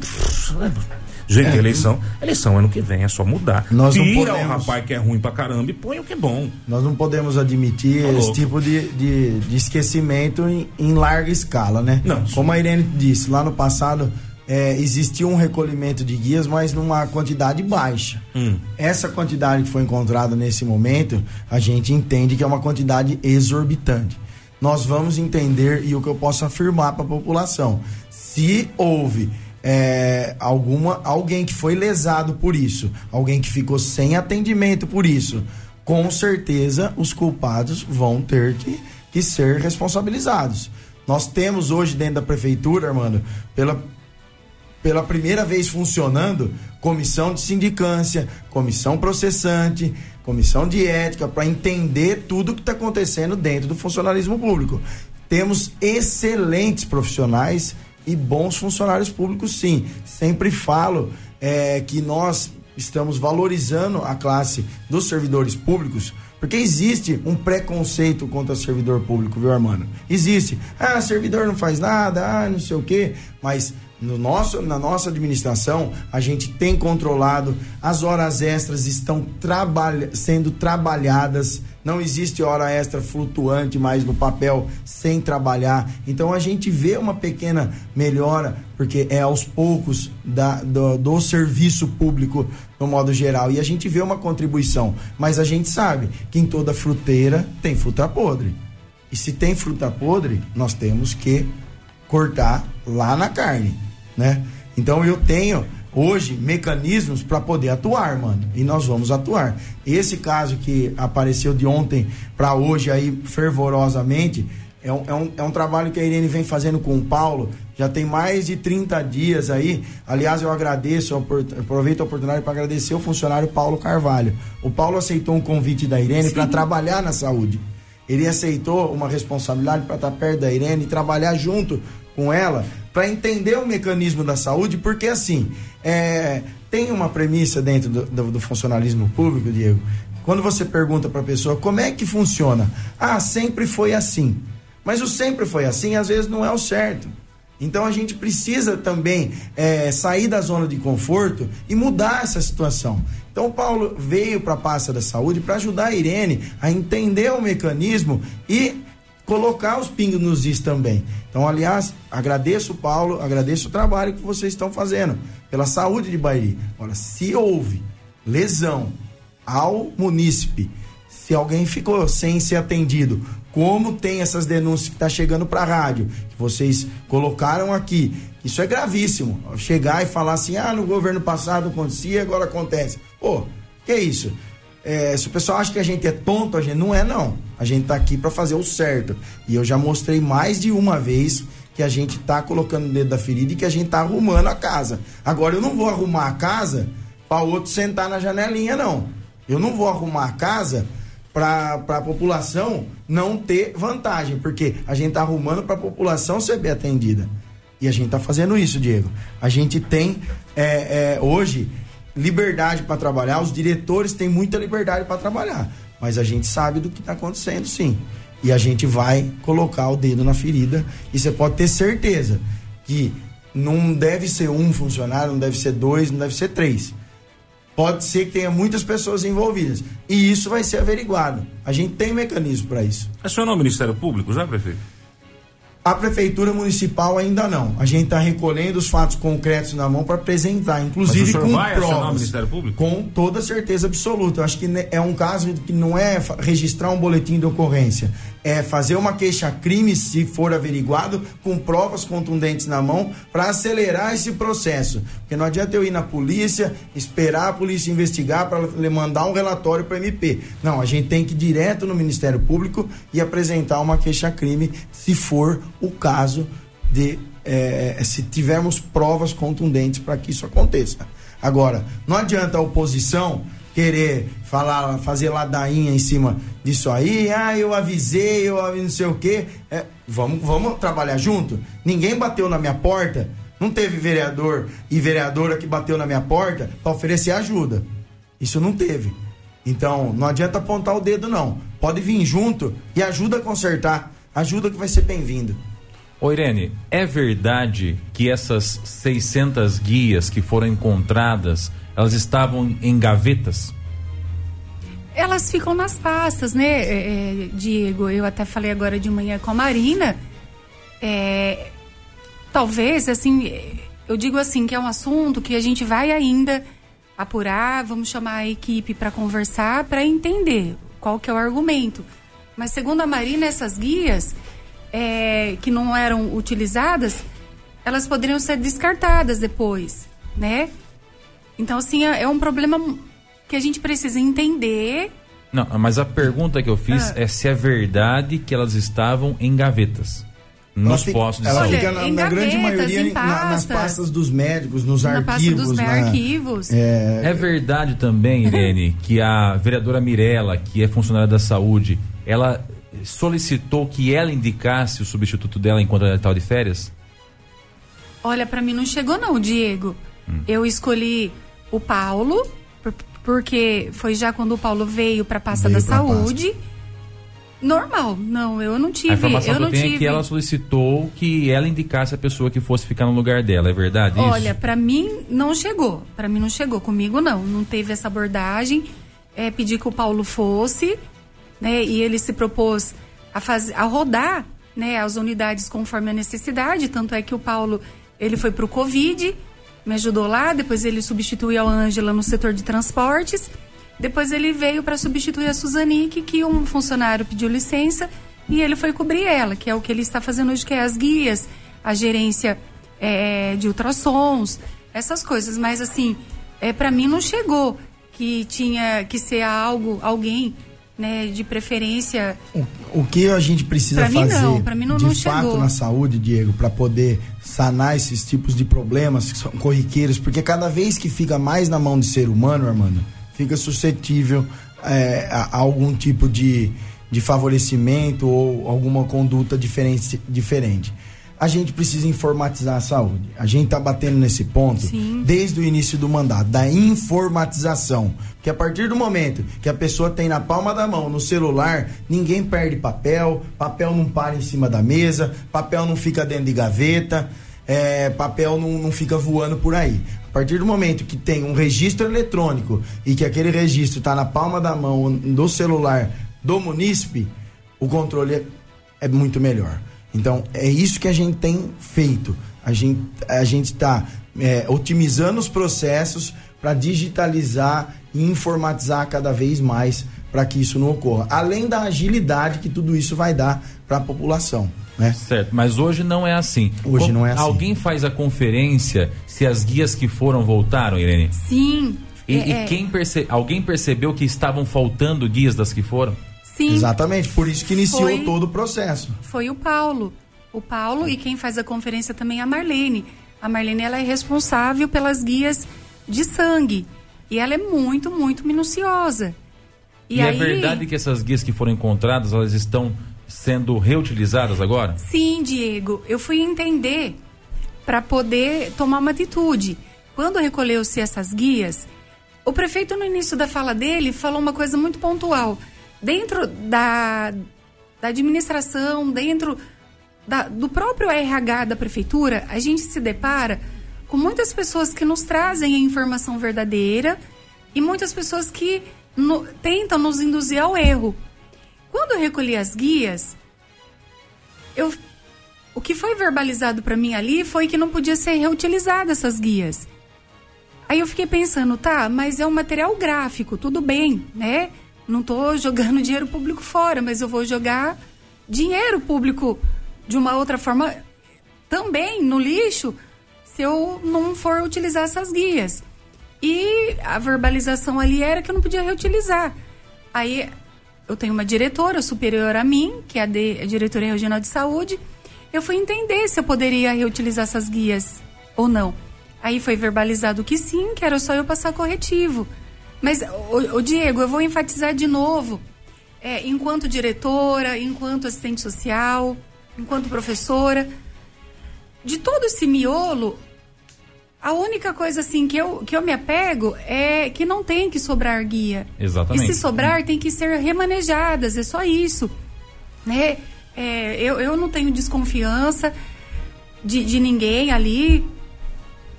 Gente, é. eleição. Eleição ano que vem é só mudar. Nós Tira não podemos... o rapaz que é ruim pra caramba e põe o que é bom. Nós não podemos admitir tá esse tipo de, de, de esquecimento em, em, larga escala, né? Não. Como a Irene disse, lá no passado é, existia um recolhimento de guias, mas numa quantidade baixa. Hum. Essa quantidade que foi encontrada nesse momento, a gente entende que é uma quantidade exorbitante. Nós vamos entender e o que eu posso afirmar para a população: se houve é, alguma alguém que foi lesado por isso, alguém que ficou sem atendimento por isso, com certeza os culpados vão ter que, que ser responsabilizados. Nós temos hoje dentro da prefeitura, Armando, pela pela primeira vez funcionando comissão de sindicância, comissão processante, comissão de ética, para entender tudo o que está acontecendo dentro do funcionalismo público. Temos excelentes profissionais e bons funcionários públicos, sim. Sempre falo é, que nós estamos valorizando a classe dos servidores públicos, porque existe um preconceito contra servidor público, viu, Armando? Existe. Ah, servidor não faz nada, ah, não sei o quê, mas no nosso, na nossa administração, a gente tem controlado, as horas extras estão trabalha, sendo trabalhadas, não existe hora extra flutuante mais no papel sem trabalhar. Então a gente vê uma pequena melhora, porque é aos poucos da, do, do serviço público no modo geral. E a gente vê uma contribuição. Mas a gente sabe que em toda fruteira tem fruta podre. E se tem fruta podre, nós temos que cortar lá na carne né? Então eu tenho hoje mecanismos para poder atuar, mano. E nós vamos atuar. Esse caso que apareceu de ontem para hoje aí fervorosamente é um, é, um, é um trabalho que a Irene vem fazendo com o Paulo. Já tem mais de 30 dias aí. Aliás, eu agradeço, eu aproveito a oportunidade para agradecer o funcionário Paulo Carvalho. O Paulo aceitou um convite da Irene para trabalhar na saúde. Ele aceitou uma responsabilidade para estar perto da Irene e trabalhar junto com ela para entender o mecanismo da saúde, porque assim, é, tem uma premissa dentro do, do, do funcionalismo público, Diego. Quando você pergunta para a pessoa como é que funciona, ah, sempre foi assim. Mas o sempre foi assim, às vezes não é o certo. Então a gente precisa também é, sair da zona de conforto e mudar essa situação. Então o Paulo veio para a pasta da saúde para ajudar a Irene a entender o mecanismo e colocar os pingos nos is também. Então, aliás, agradeço, Paulo, agradeço o trabalho que vocês estão fazendo pela saúde de Bahia. Agora, se houve lesão ao munícipe, se alguém ficou sem ser atendido, como tem essas denúncias que está chegando para a rádio, que vocês colocaram aqui, isso é gravíssimo. Chegar e falar assim, ah, no governo passado acontecia, agora acontece. Pô, que isso? É, se o pessoal acha que a gente é tonto, a gente não é, não. A gente tá aqui para fazer o certo. E eu já mostrei mais de uma vez que a gente tá colocando o dedo da ferida e que a gente tá arrumando a casa. Agora eu não vou arrumar a casa para outro sentar na janelinha, não. Eu não vou arrumar a casa para a população não ter vantagem, porque a gente tá arrumando para a população ser bem atendida. E a gente tá fazendo isso, Diego. A gente tem é, é, hoje liberdade para trabalhar, os diretores têm muita liberdade para trabalhar, mas a gente sabe do que está acontecendo, sim. E a gente vai colocar o dedo na ferida e você pode ter certeza que não deve ser um funcionário, não deve ser dois, não deve ser três. Pode ser que tenha muitas pessoas envolvidas. E isso vai ser averiguado. A gente tem mecanismo para isso. Acionou o Ministério Público já, prefeito? A prefeitura municipal ainda não. A gente está recolhendo os fatos concretos na mão para apresentar, inclusive com vai provas. O Ministério Público? Com toda certeza absoluta. Eu acho que é um caso que não é registrar um boletim de ocorrência, é fazer uma queixa-crime, se for averiguado, com provas contundentes na mão, para acelerar esse processo. Porque não adianta eu ir na polícia, esperar a polícia investigar para mandar um relatório para MP. Não, a gente tem que ir direto no Ministério Público e apresentar uma queixa-crime, se for o caso de. É, se tivermos provas contundentes para que isso aconteça. Agora, não adianta a oposição querer falar, fazer ladainha em cima disso aí, ah, eu avisei, eu avisei, não sei o quê. É, vamos, vamos trabalhar junto? Ninguém bateu na minha porta, não teve vereador e vereadora que bateu na minha porta para oferecer ajuda. Isso não teve. Então, não adianta apontar o dedo, não. Pode vir junto e ajuda a consertar. Ajuda que vai ser bem-vindo. Ô Irene, é verdade que essas 600 guias que foram encontradas elas estavam em gavetas? Elas ficam nas pastas, né, é, é, Diego? Eu até falei agora de manhã com a Marina. É, talvez, assim, eu digo assim, que é um assunto que a gente vai ainda apurar, vamos chamar a equipe para conversar, para entender qual que é o argumento. Mas segundo a Marina, essas guias é, que não eram utilizadas, elas poderiam ser descartadas depois, né? Então, assim, é, é um problema que a gente precisa entender. Não, mas a pergunta que eu fiz ah. é se é verdade que elas estavam em gavetas. Nos fica, postos de ela saúde. Fica na, na gavetas, grande maioria pastas, nas pastas dos médicos, nos na arquivos. Pasta dos na, arquivos. É... é verdade também, Irene, que a vereadora Mirella, que é funcionária da saúde, ela solicitou que ela indicasse o substituto dela enquanto ela estava de férias? Olha, para mim não chegou não, Diego. Hum. Eu escolhi o Paulo, porque foi já quando o Paulo veio para a pasta veio da saúde. Pasta. Normal, não, eu não tive. A informação eu que eu não tenho tive. é que ela solicitou que ela indicasse a pessoa que fosse ficar no lugar dela, é verdade Olha, para mim não chegou. Para mim não chegou. Comigo não. Não teve essa abordagem. É, pedi que o Paulo fosse, né? E ele se propôs a, fazer, a rodar né, as unidades conforme a necessidade. Tanto é que o Paulo ele foi para o Covid, me ajudou lá. Depois ele substituiu a Ângela no setor de transportes. Depois ele veio para substituir a Suzanique, que um funcionário pediu licença e ele foi cobrir ela, que é o que ele está fazendo hoje, que é as guias, a gerência é, de ultrassons, essas coisas. Mas assim, é, para mim não chegou que tinha que ser algo, alguém, né, de preferência. O, o que a gente precisa Pra fazer não. Pra mim, não- de não fato chegou. na saúde, Diego, para poder sanar esses tipos de problemas que são corriqueiros, porque cada vez que fica mais na mão de ser humano, Armando, fica suscetível é, a, a algum tipo de, de favorecimento ou alguma conduta diferente, diferente. A gente precisa informatizar a saúde. A gente está batendo nesse ponto Sim. desde o início do mandato, da informatização. Que a partir do momento que a pessoa tem na palma da mão, no celular, ninguém perde papel, papel não para em cima da mesa, papel não fica dentro de gaveta, é, papel não, não fica voando por aí. A partir do momento que tem um registro eletrônico e que aquele registro está na palma da mão do celular do munícipe, o controle é muito melhor. Então, é isso que a gente tem feito. A gente a gente está otimizando os processos para digitalizar e informatizar cada vez mais para que isso não ocorra. Além da agilidade que tudo isso vai dar para a população. Né? Certo, mas hoje não é assim. Hoje não é assim. Alguém faz a conferência se as guias que foram voltaram, Irene? Sim. E, é, e é, quem perce... alguém percebeu que estavam faltando guias das que foram? Sim, Exatamente, por isso que iniciou Foi- todo o processo. foi o Paulo. O Paulo e quem faz a conferência também é a Marlene. A Marlene ela é responsável pelas guias de sangue. E ela é muito, muito minuciosa. E, E, é aí, verdade que essas guias que foram encontradas, elas estão sendo reutilizadas agora? Sim, Diego, eu fui entender para poder tomar uma atitude. Quando recolheu-se essas guias, o prefeito no início da fala dele falou uma coisa muito pontual. Dentro da, da administração, dentro da- do próprio RH da prefeitura, a gente se depara com muitas pessoas que nos trazem a informação verdadeira e muitas pessoas que no- tentam nos induzir ao erro. Quando eu recolhi as guias, eu o que foi verbalizado para mim ali foi que não podia ser reutilizada essas guias. Aí eu fiquei pensando, tá, mas é um material gráfico, tudo bem, né? Não tô jogando dinheiro público fora, mas eu vou jogar dinheiro público de uma outra forma também no lixo se eu não for utilizar essas guias. E a verbalização ali era que eu não podia reutilizar. Aí eu tenho uma diretora superior a mim, que é a, de, a diretoria regional de saúde. Eu fui entender se eu poderia reutilizar essas guias ou não. Aí foi verbalizado que sim, que era só eu passar corretivo. Mas, o, Diego, eu vou enfatizar de novo. É, enquanto diretora, enquanto assistente social, enquanto professora, de todo esse miolo, a única coisa assim que eu, que eu me apego é que não tem que sobrar guia. Exatamente. E se sobrar, tem que ser remanejadas, é só isso. Né? É, eu, eu não tenho desconfiança de, de ninguém ali.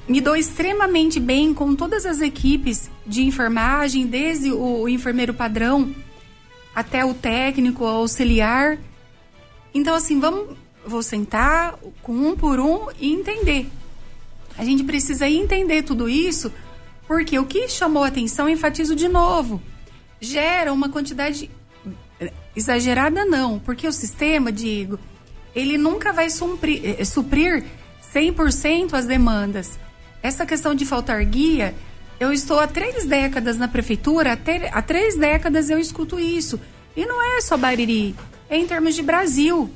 Me dou extremamente bem com todas as equipes de enfermagem, desde o, enfermeiro padrão até o técnico, auxiliar. Então, assim, vamos. Vou sentar com um por um e entender. A gente precisa entender tudo isso, porque o que chamou atenção, enfatizo de novo, gera uma quantidade exagerada, não, porque o sistema, Diego, ele nunca vai suprir, eh, suprir 100% as demandas. Essa questão de faltar guia, eu estou há três décadas na prefeitura, há três décadas eu escuto isso. E não é só Bariri, é em termos de Brasil,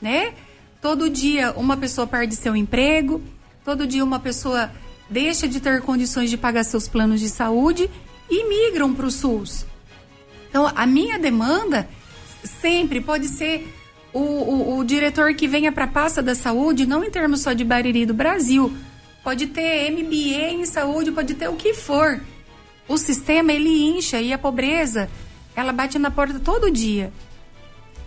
né? Todo dia uma pessoa perde seu emprego, todo dia uma pessoa deixa de ter condições de pagar seus planos de saúde e migram para o SUS. Então, a minha demanda sempre pode ser o, o, o diretor que venha para a pasta da saúde, não em termos só de Bariri do Brasil. Pode ter MBA em saúde, pode ter o que for. O sistema, ele incha e a pobreza, ela bate na porta todo dia.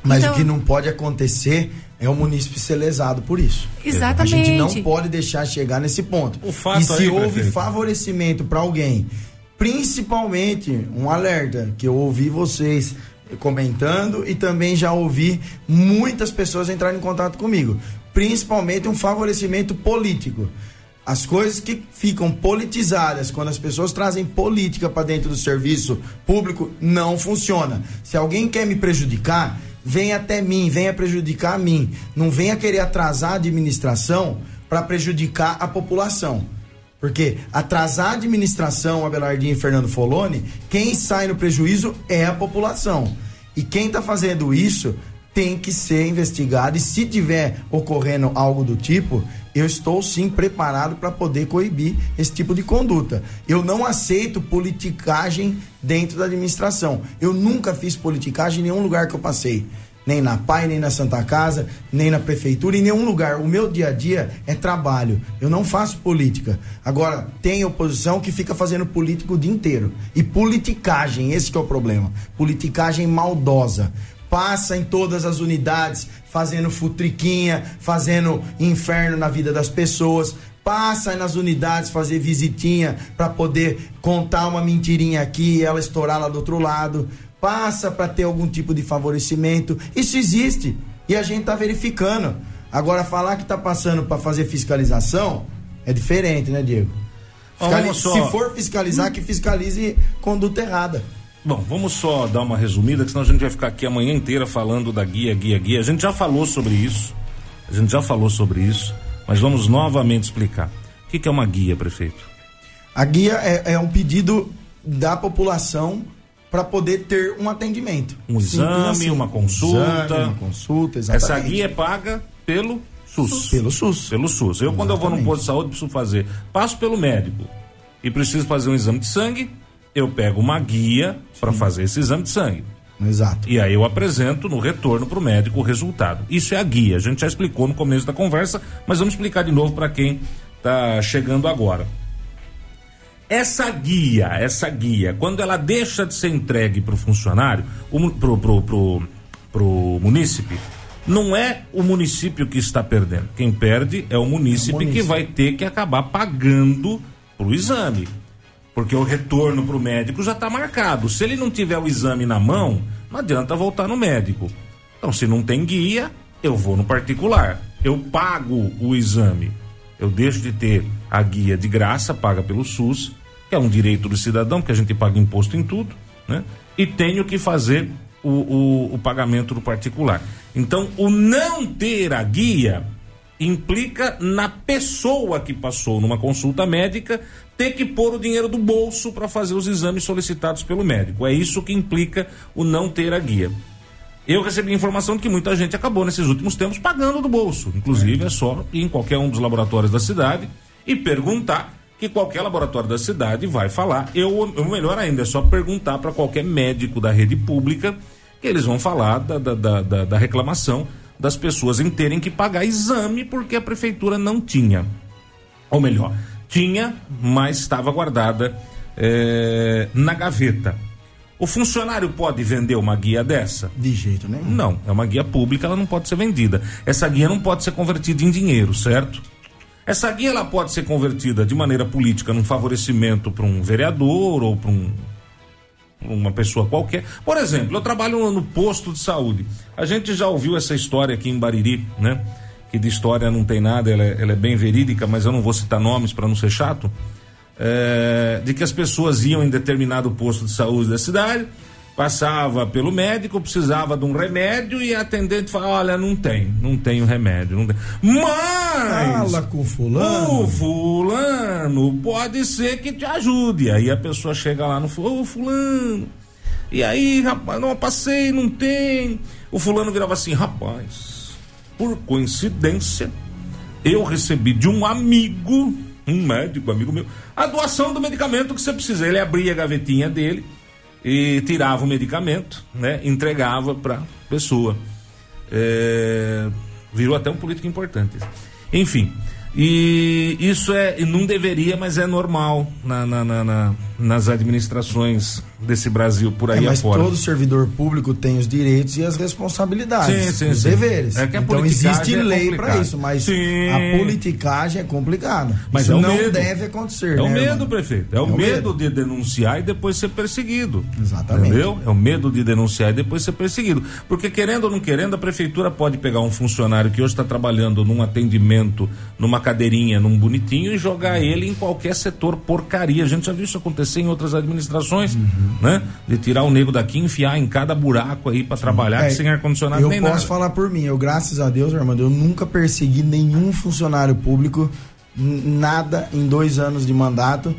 Mas então, o que não pode acontecer é o munícipe ser lesado por isso. Exatamente. A gente não pode deixar chegar nesse ponto. O fato e se aí, houve prefeito. favorecimento para alguém, principalmente um alerta que eu ouvi vocês comentando e também já ouvi muitas pessoas entrarem em contato comigo, principalmente um favorecimento político. As coisas que ficam politizadas, quando as pessoas trazem política para dentro do serviço público, não funciona. Se alguém quer me prejudicar, venha até mim, venha prejudicar a mim. Não venha querer atrasar a administração para prejudicar a população. Porque atrasar a administração, Abelardinho e Fernando Foloni, quem sai no prejuízo é a população. E quem está fazendo isso tem que ser investigado. E se tiver ocorrendo algo do tipo, eu estou sim preparado para poder coibir esse tipo de conduta. Eu não aceito politicagem dentro da administração. Eu nunca fiz politicagem em nenhum lugar que eu passei. Nem na PAI, nem na Santa Casa, nem na prefeitura, em nenhum lugar. O meu dia a dia é trabalho. Eu não faço política. Agora, tem oposição que fica fazendo político o dia inteiro. E politicagem, esse é o problema. Politicagem maldosa passa em todas as unidades, fazendo futriquinha, fazendo inferno na vida das pessoas, passa nas unidades fazer visitinha para poder contar uma mentirinha aqui e ela estourar lá do outro lado, passa para ter algum tipo de favorecimento. Isso existe e a gente tá verificando. Agora falar que tá passando para fazer fiscalização é diferente, né, Diego? Fiscali Se for fiscalizar, que fiscalize conduta errada. Bom, vamos só dar uma resumida, que senão a gente vai ficar aqui a manhã inteira falando da guia, guia, guia. A gente já falou sobre isso, a gente já falou sobre isso, mas vamos novamente explicar. O que, que é uma guia, prefeito? A guia é, é um pedido da população para poder ter um atendimento. Um exame, assim. uma consulta. Exame, uma consulta, exatamente. Essa guia é paga pelo SUS. Pelo SUS. Pelo SUS. Eu, exatamente. quando eu vou num posto de saúde, preciso fazer. Passo pelo médico e preciso fazer um exame de sangue, eu pego uma guia para fazer esse exame de sangue. Exato. E aí eu apresento no retorno para o médico o resultado. Isso é a guia. A gente já explicou no começo da conversa, mas vamos explicar de novo para quem está chegando agora. Essa guia, essa guia, quando ela deixa de ser entregue para o funcionário, pro, pro, pro, pro munícipe, não é o município que está perdendo. Quem perde é o munícipe, é o munícipe. que vai ter que acabar pagando para o exame porque o retorno para o médico já está marcado. Se ele não tiver o exame na mão, não adianta voltar no médico. Então, se não tem guia, eu vou no particular. Eu pago o exame. Eu deixo de ter a guia de graça, paga pelo SUS, que é um direito do cidadão, porque a gente paga imposto em tudo, né? E tenho que fazer o, o, o pagamento do particular. Então, o não ter a guia implica na pessoa que passou numa consulta médica ter que pôr o dinheiro do bolso para fazer os exames solicitados pelo médico. É isso que implica o não ter a guia. Eu recebi informação de que muita gente acabou nesses últimos tempos pagando do bolso. Inclusive, é só ir em qualquer um dos laboratórios da cidade e perguntar que qualquer laboratório da cidade vai falar. Eu, melhor ainda, é só perguntar para qualquer médico da rede pública que eles vão falar da, da, da, da reclamação das pessoas em terem que pagar exame porque a prefeitura não tinha. Ou melhor, tinha, mas estava guardada é, na gaveta. O funcionário pode vender uma guia dessa? De jeito nenhum. Não, é uma guia pública, ela não pode ser vendida. Essa guia não pode ser convertida em dinheiro, certo? Essa guia ela pode ser convertida de maneira política num favorecimento para um vereador ou para um, uma pessoa qualquer. Por exemplo, eu trabalho no posto de saúde. A gente já ouviu essa história aqui em Bariri, né? que de história não tem nada, ela é, ela é bem verídica, mas eu não vou citar nomes para não ser chato, é, de que as pessoas iam em determinado posto de saúde da cidade, passava pelo médico, precisava de um remédio e a atendente fala, olha, não tem, não tem o remédio, não tem. Mas fala com fulano. O fulano pode ser que te ajude. Aí a pessoa chega lá no ô fulano. E aí, rapaz, não passei, não tem. O fulano virava assim, rapaz, por coincidência, eu recebi de um amigo, um médico, amigo meu, a doação do medicamento que você precisa. Ele abria a gavetinha dele e tirava o medicamento, né? Entregava para pessoa. É, virou até um político importante. Enfim, e isso é, não deveria, mas é normal na, na, na, na, nas administrações desse Brasil por aí é, mas afora. todo servidor público tem os direitos e as responsabilidades, Sim, sim, os sim. deveres. É então existe é lei complicado. para isso, mas a politicagem é complicada. Mas isso é não medo. deve acontecer. É o né, medo, irmão? prefeito. É, o, É o medo, medo. de denunciar e depois ser perseguido. Exatamente. Entendeu? É o medo de denunciar e depois ser perseguido. Porque querendo ou não querendo, a prefeitura pode pegar um funcionário que hoje está trabalhando num atendimento, numa cadeirinha, num bonitinho e jogar ele em qualquer setor porcaria. A gente já viu isso acontecer em outras administrações, Uhum. né? De tirar o nego daqui e enfiar em cada buraco aí para trabalhar É, sem ar-condicionado eu nem posso nada. falar por mim. Eu, graças a Deus, Armando, eu nunca persegui nenhum funcionário público, nada em dois anos de mandato.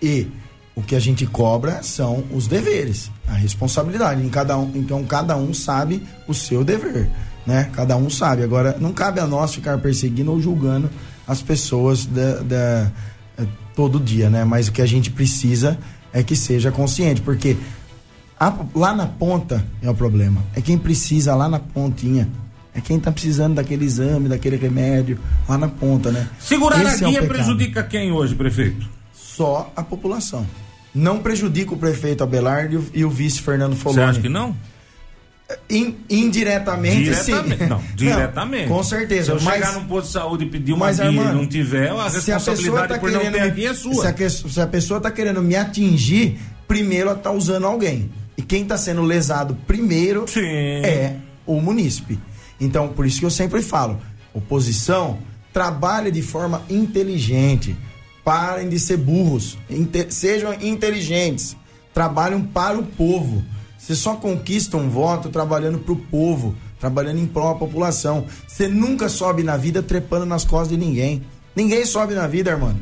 E o que a gente cobra são os deveres, a responsabilidade. Em cada um, então, cada um sabe o seu dever, né? Cada um sabe. Agora, não cabe a nós ficar perseguindo ou julgando as pessoas da, da- todo dia, né? Mas o que a gente precisa é que seja consciente, porque a- lá na ponta é o problema. É quem precisa lá na pontinha. É quem tá precisando daquele exame, daquele remédio, lá na ponta, né? Segurar Esse é a guia pecado. prejudica quem hoje, prefeito? Só a população. Não prejudica o prefeito Abelardo e o, vice Fernando Você Foloni. acha que não? In- indiretamente, Diretamente. sim. Não, diretamente. com certeza. Se eu mas, chegar num posto de saúde e pedir uma mas, e não tiver, a se a responsabilidade tá por não ter a é Se sua. a, que- se a pessoa tá querendo me atingir, primeiro ela tá usando alguém. E quem tá sendo lesado primeiro Sim. é o munícipe. Então, por isso que eu sempre falo, oposição trabalhe de forma inteligente. Parem de ser burros, inte- sejam inteligentes. Trabalham para o povo. Você só conquista um voto trabalhando para o povo, trabalhando em prol da população. Você nunca sobe na vida trepando nas costas de ninguém. Ninguém sobe na vida, Armando.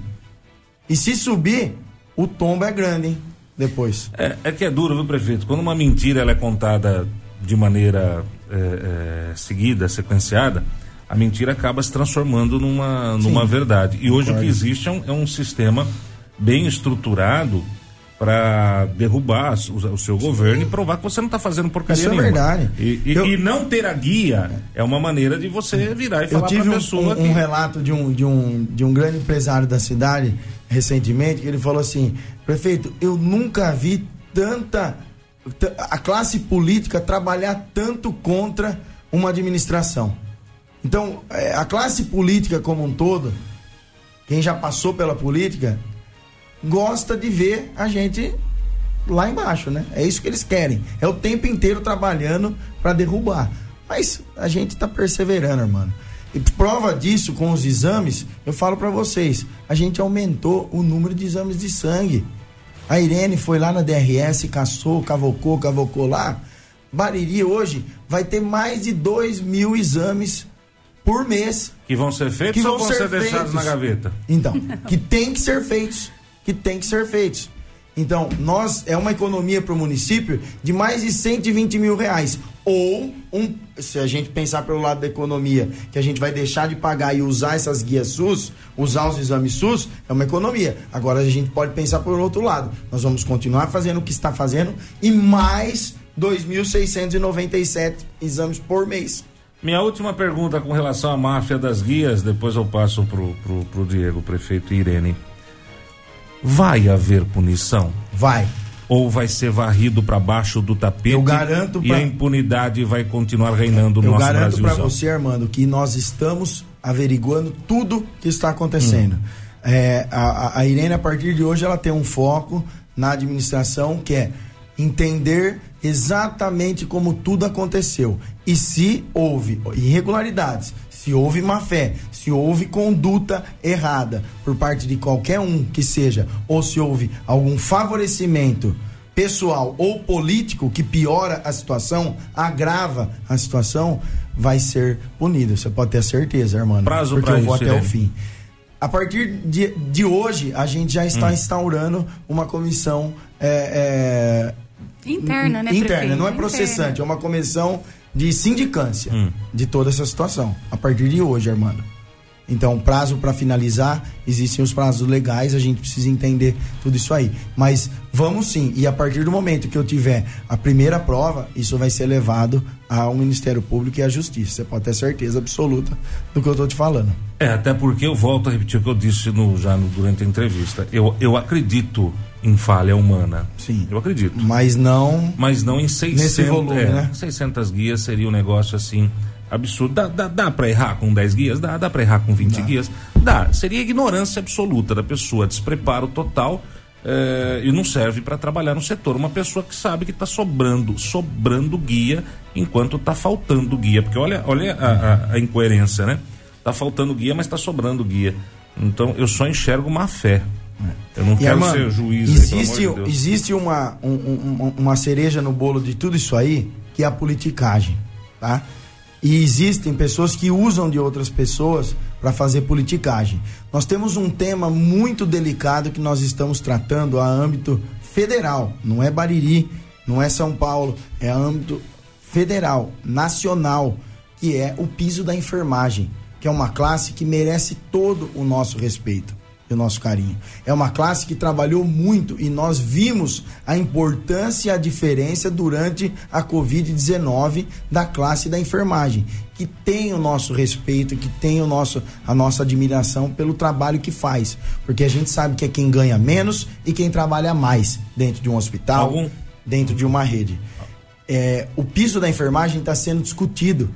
E se subir, o tombo é grande, hein? Depois. É, é que é duro, viu, prefeito? Quando uma mentira ela é contada de maneira é, é, seguida, sequenciada, a mentira acaba se transformando numa, numa verdade. E hoje o que Concordo. existe é um, é um sistema bem estruturado para derrubar o, o seu governo e provar que você não está fazendo porcaria Isso é nenhuma. verdade. E, e- Eu- e não ter a guia é uma maneira de você virar e Eu falar tive para a um, pessoa um- que um relato de um, de, um, de um grande empresário da cidade recentemente, que ele falou assim: prefeito, eu nunca vi tanta. a classe política trabalhar tanto contra uma administração. Então, é, a classe política como um todo, quem já passou pela política, gosta de ver a gente lá embaixo, né? É isso que eles querem. É o tempo inteiro trabalhando para derrubar. Mas a gente tá perseverando, mano. E prova disso com os exames, eu falo para vocês, a gente aumentou o número de exames de sangue. A Irene foi lá na DRS, caçou, cavocou, cavocou lá. Bariri hoje vai ter mais de 2 mil exames por mês que vão ser feitos Que ou vão vão ser ser deixados feitos. na gaveta? então, que tem que ser feitos. Que tem que ser feitos. Então, nós é uma economia para o município de mais de 120 mil reais. Ou, um, se a gente pensar pelo lado da economia, que a gente vai deixar de pagar e usar essas guias SUS, usar os exames SUS, é uma economia. Agora a gente pode pensar por outro lado. Nós vamos continuar fazendo o que está fazendo e mais 2.697 exames por mês. Minha última pergunta com relação à máfia das guias, depois eu passo pro, pro Diego, prefeito Irene. Vai haver punição? Vai. Ou vai ser varrido para baixo do tapete Eu garanto e pra- a impunidade vai continuar reinando no Eu nosso garanto para você, Armando, que nós estamos averiguando tudo que está acontecendo. É, a, a- a Irene, a partir de hoje, ela tem um foco na administração que é entender exatamente como tudo aconteceu. E se houve irregularidades, se houve má fé, se houve conduta errada por parte de qualquer um que seja, ou se houve algum favorecimento pessoal ou político que piora a situação, agrava a situação, vai ser punido. Você pode ter certeza, Armando. Prazo porque pra eu vou até o fim. A partir de, de hoje, a gente já Hum. está instaurando uma comissão é, é, Interna, né, interna, prefeito? não é Interna. processante, é uma comissão de sindicância Hum. de toda essa situação. A partir de hoje, Armando. Então, prazo para finalizar, existem os prazos legais, a gente precisa entender tudo isso aí. Mas vamos sim, e a partir do momento que eu tiver a primeira prova, isso vai ser levado ao Ministério Público e à Justiça. Você pode ter certeza absoluta do que eu tô te falando. É, até porque eu volto a repetir o que eu disse no, já no- durante a entrevista. Eu, eu acredito em falha humana. Sim. Eu acredito. Mas não. Mas não em 600, Nesse volume, é, né? 600 guias seria um negócio assim absurdo. Dá, dá, dá para errar com 10 guias? Dá, dá para errar com 20 Dá. guias? Dá. Seria ignorância absoluta da pessoa, despreparo total. eh, e não serve para trabalhar no setor. Uma pessoa que sabe que está sobrando, sobrando guia enquanto está faltando guia. Porque olha, olha a, a- a incoerência, né? Tá faltando guia, mas está sobrando guia. Então eu só enxergo má fé. Eu não E, quero Armando, ser juiz. aí, existe, amor de existe uma, um- um- uma cereja no bolo de tudo isso aí, que é a politicagem, tá? E existem pessoas que usam de outras pessoas para fazer politicagem. Nós temos um tema muito delicado que nós estamos tratando a âmbito federal, não é Bariri, não é São Paulo, é âmbito federal, nacional, que é o piso da enfermagem, que é uma classe que merece todo o nosso respeito e o nosso carinho. É uma classe que trabalhou muito e nós vimos a importância e a diferença durante a Covid-19 da classe da enfermagem, que tem o nosso respeito, que tem o nosso, a nossa admiração pelo trabalho que faz. Porque a gente sabe que é quem ganha menos e quem trabalha mais dentro de um hospital, Algum- dentro de uma rede. É, o piso da enfermagem está sendo discutido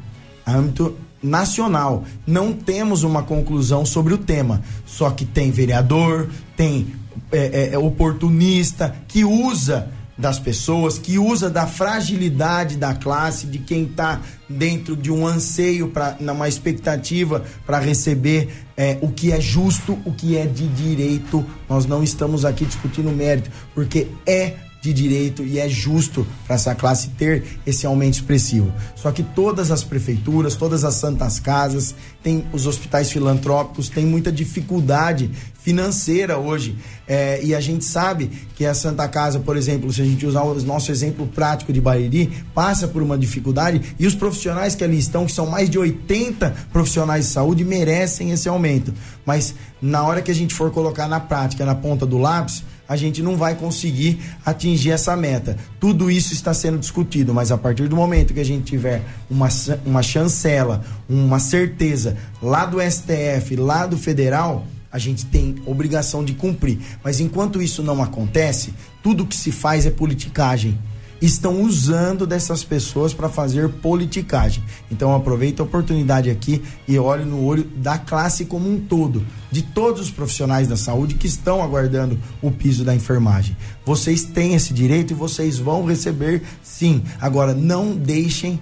a âmbito nacional. Não temos uma conclusão sobre o tema. Só que tem vereador, tem é, é, oportunista que usa das pessoas, que usa da fragilidade da classe, de quem está dentro de um anseio, para numa expectativa para receber é, o que é justo, o que é de direito. Nós não estamos aqui discutindo mérito, porque é de direito e é justo para essa classe ter esse aumento expressivo. Só que todas as prefeituras, todas as santas casas, tem os hospitais filantrópicos, têm muita dificuldade financeira hoje. É, e a gente sabe que a Santa Casa, por exemplo, se a gente usar o nosso exemplo prático de Bariri, passa por uma dificuldade e os profissionais que ali estão, que são mais de 80 profissionais de saúde, merecem esse aumento. Mas na hora que a gente for colocar na prática, na ponta do lápis, a gente não vai conseguir atingir essa meta. Tudo isso está sendo discutido, mas a partir do momento que a gente tiver uma, uma chancela, uma certeza lá do STF, lá do federal, a gente tem obrigação de cumprir. Mas enquanto isso não acontece, tudo que se faz é politicagem. Estão usando dessas pessoas para fazer politicagem. Então aproveito a oportunidade aqui e olho no olho da classe como um todo, de todos os profissionais da saúde que estão aguardando o piso da enfermagem. Vocês têm esse direito e vocês vão receber sim. Agora não deixem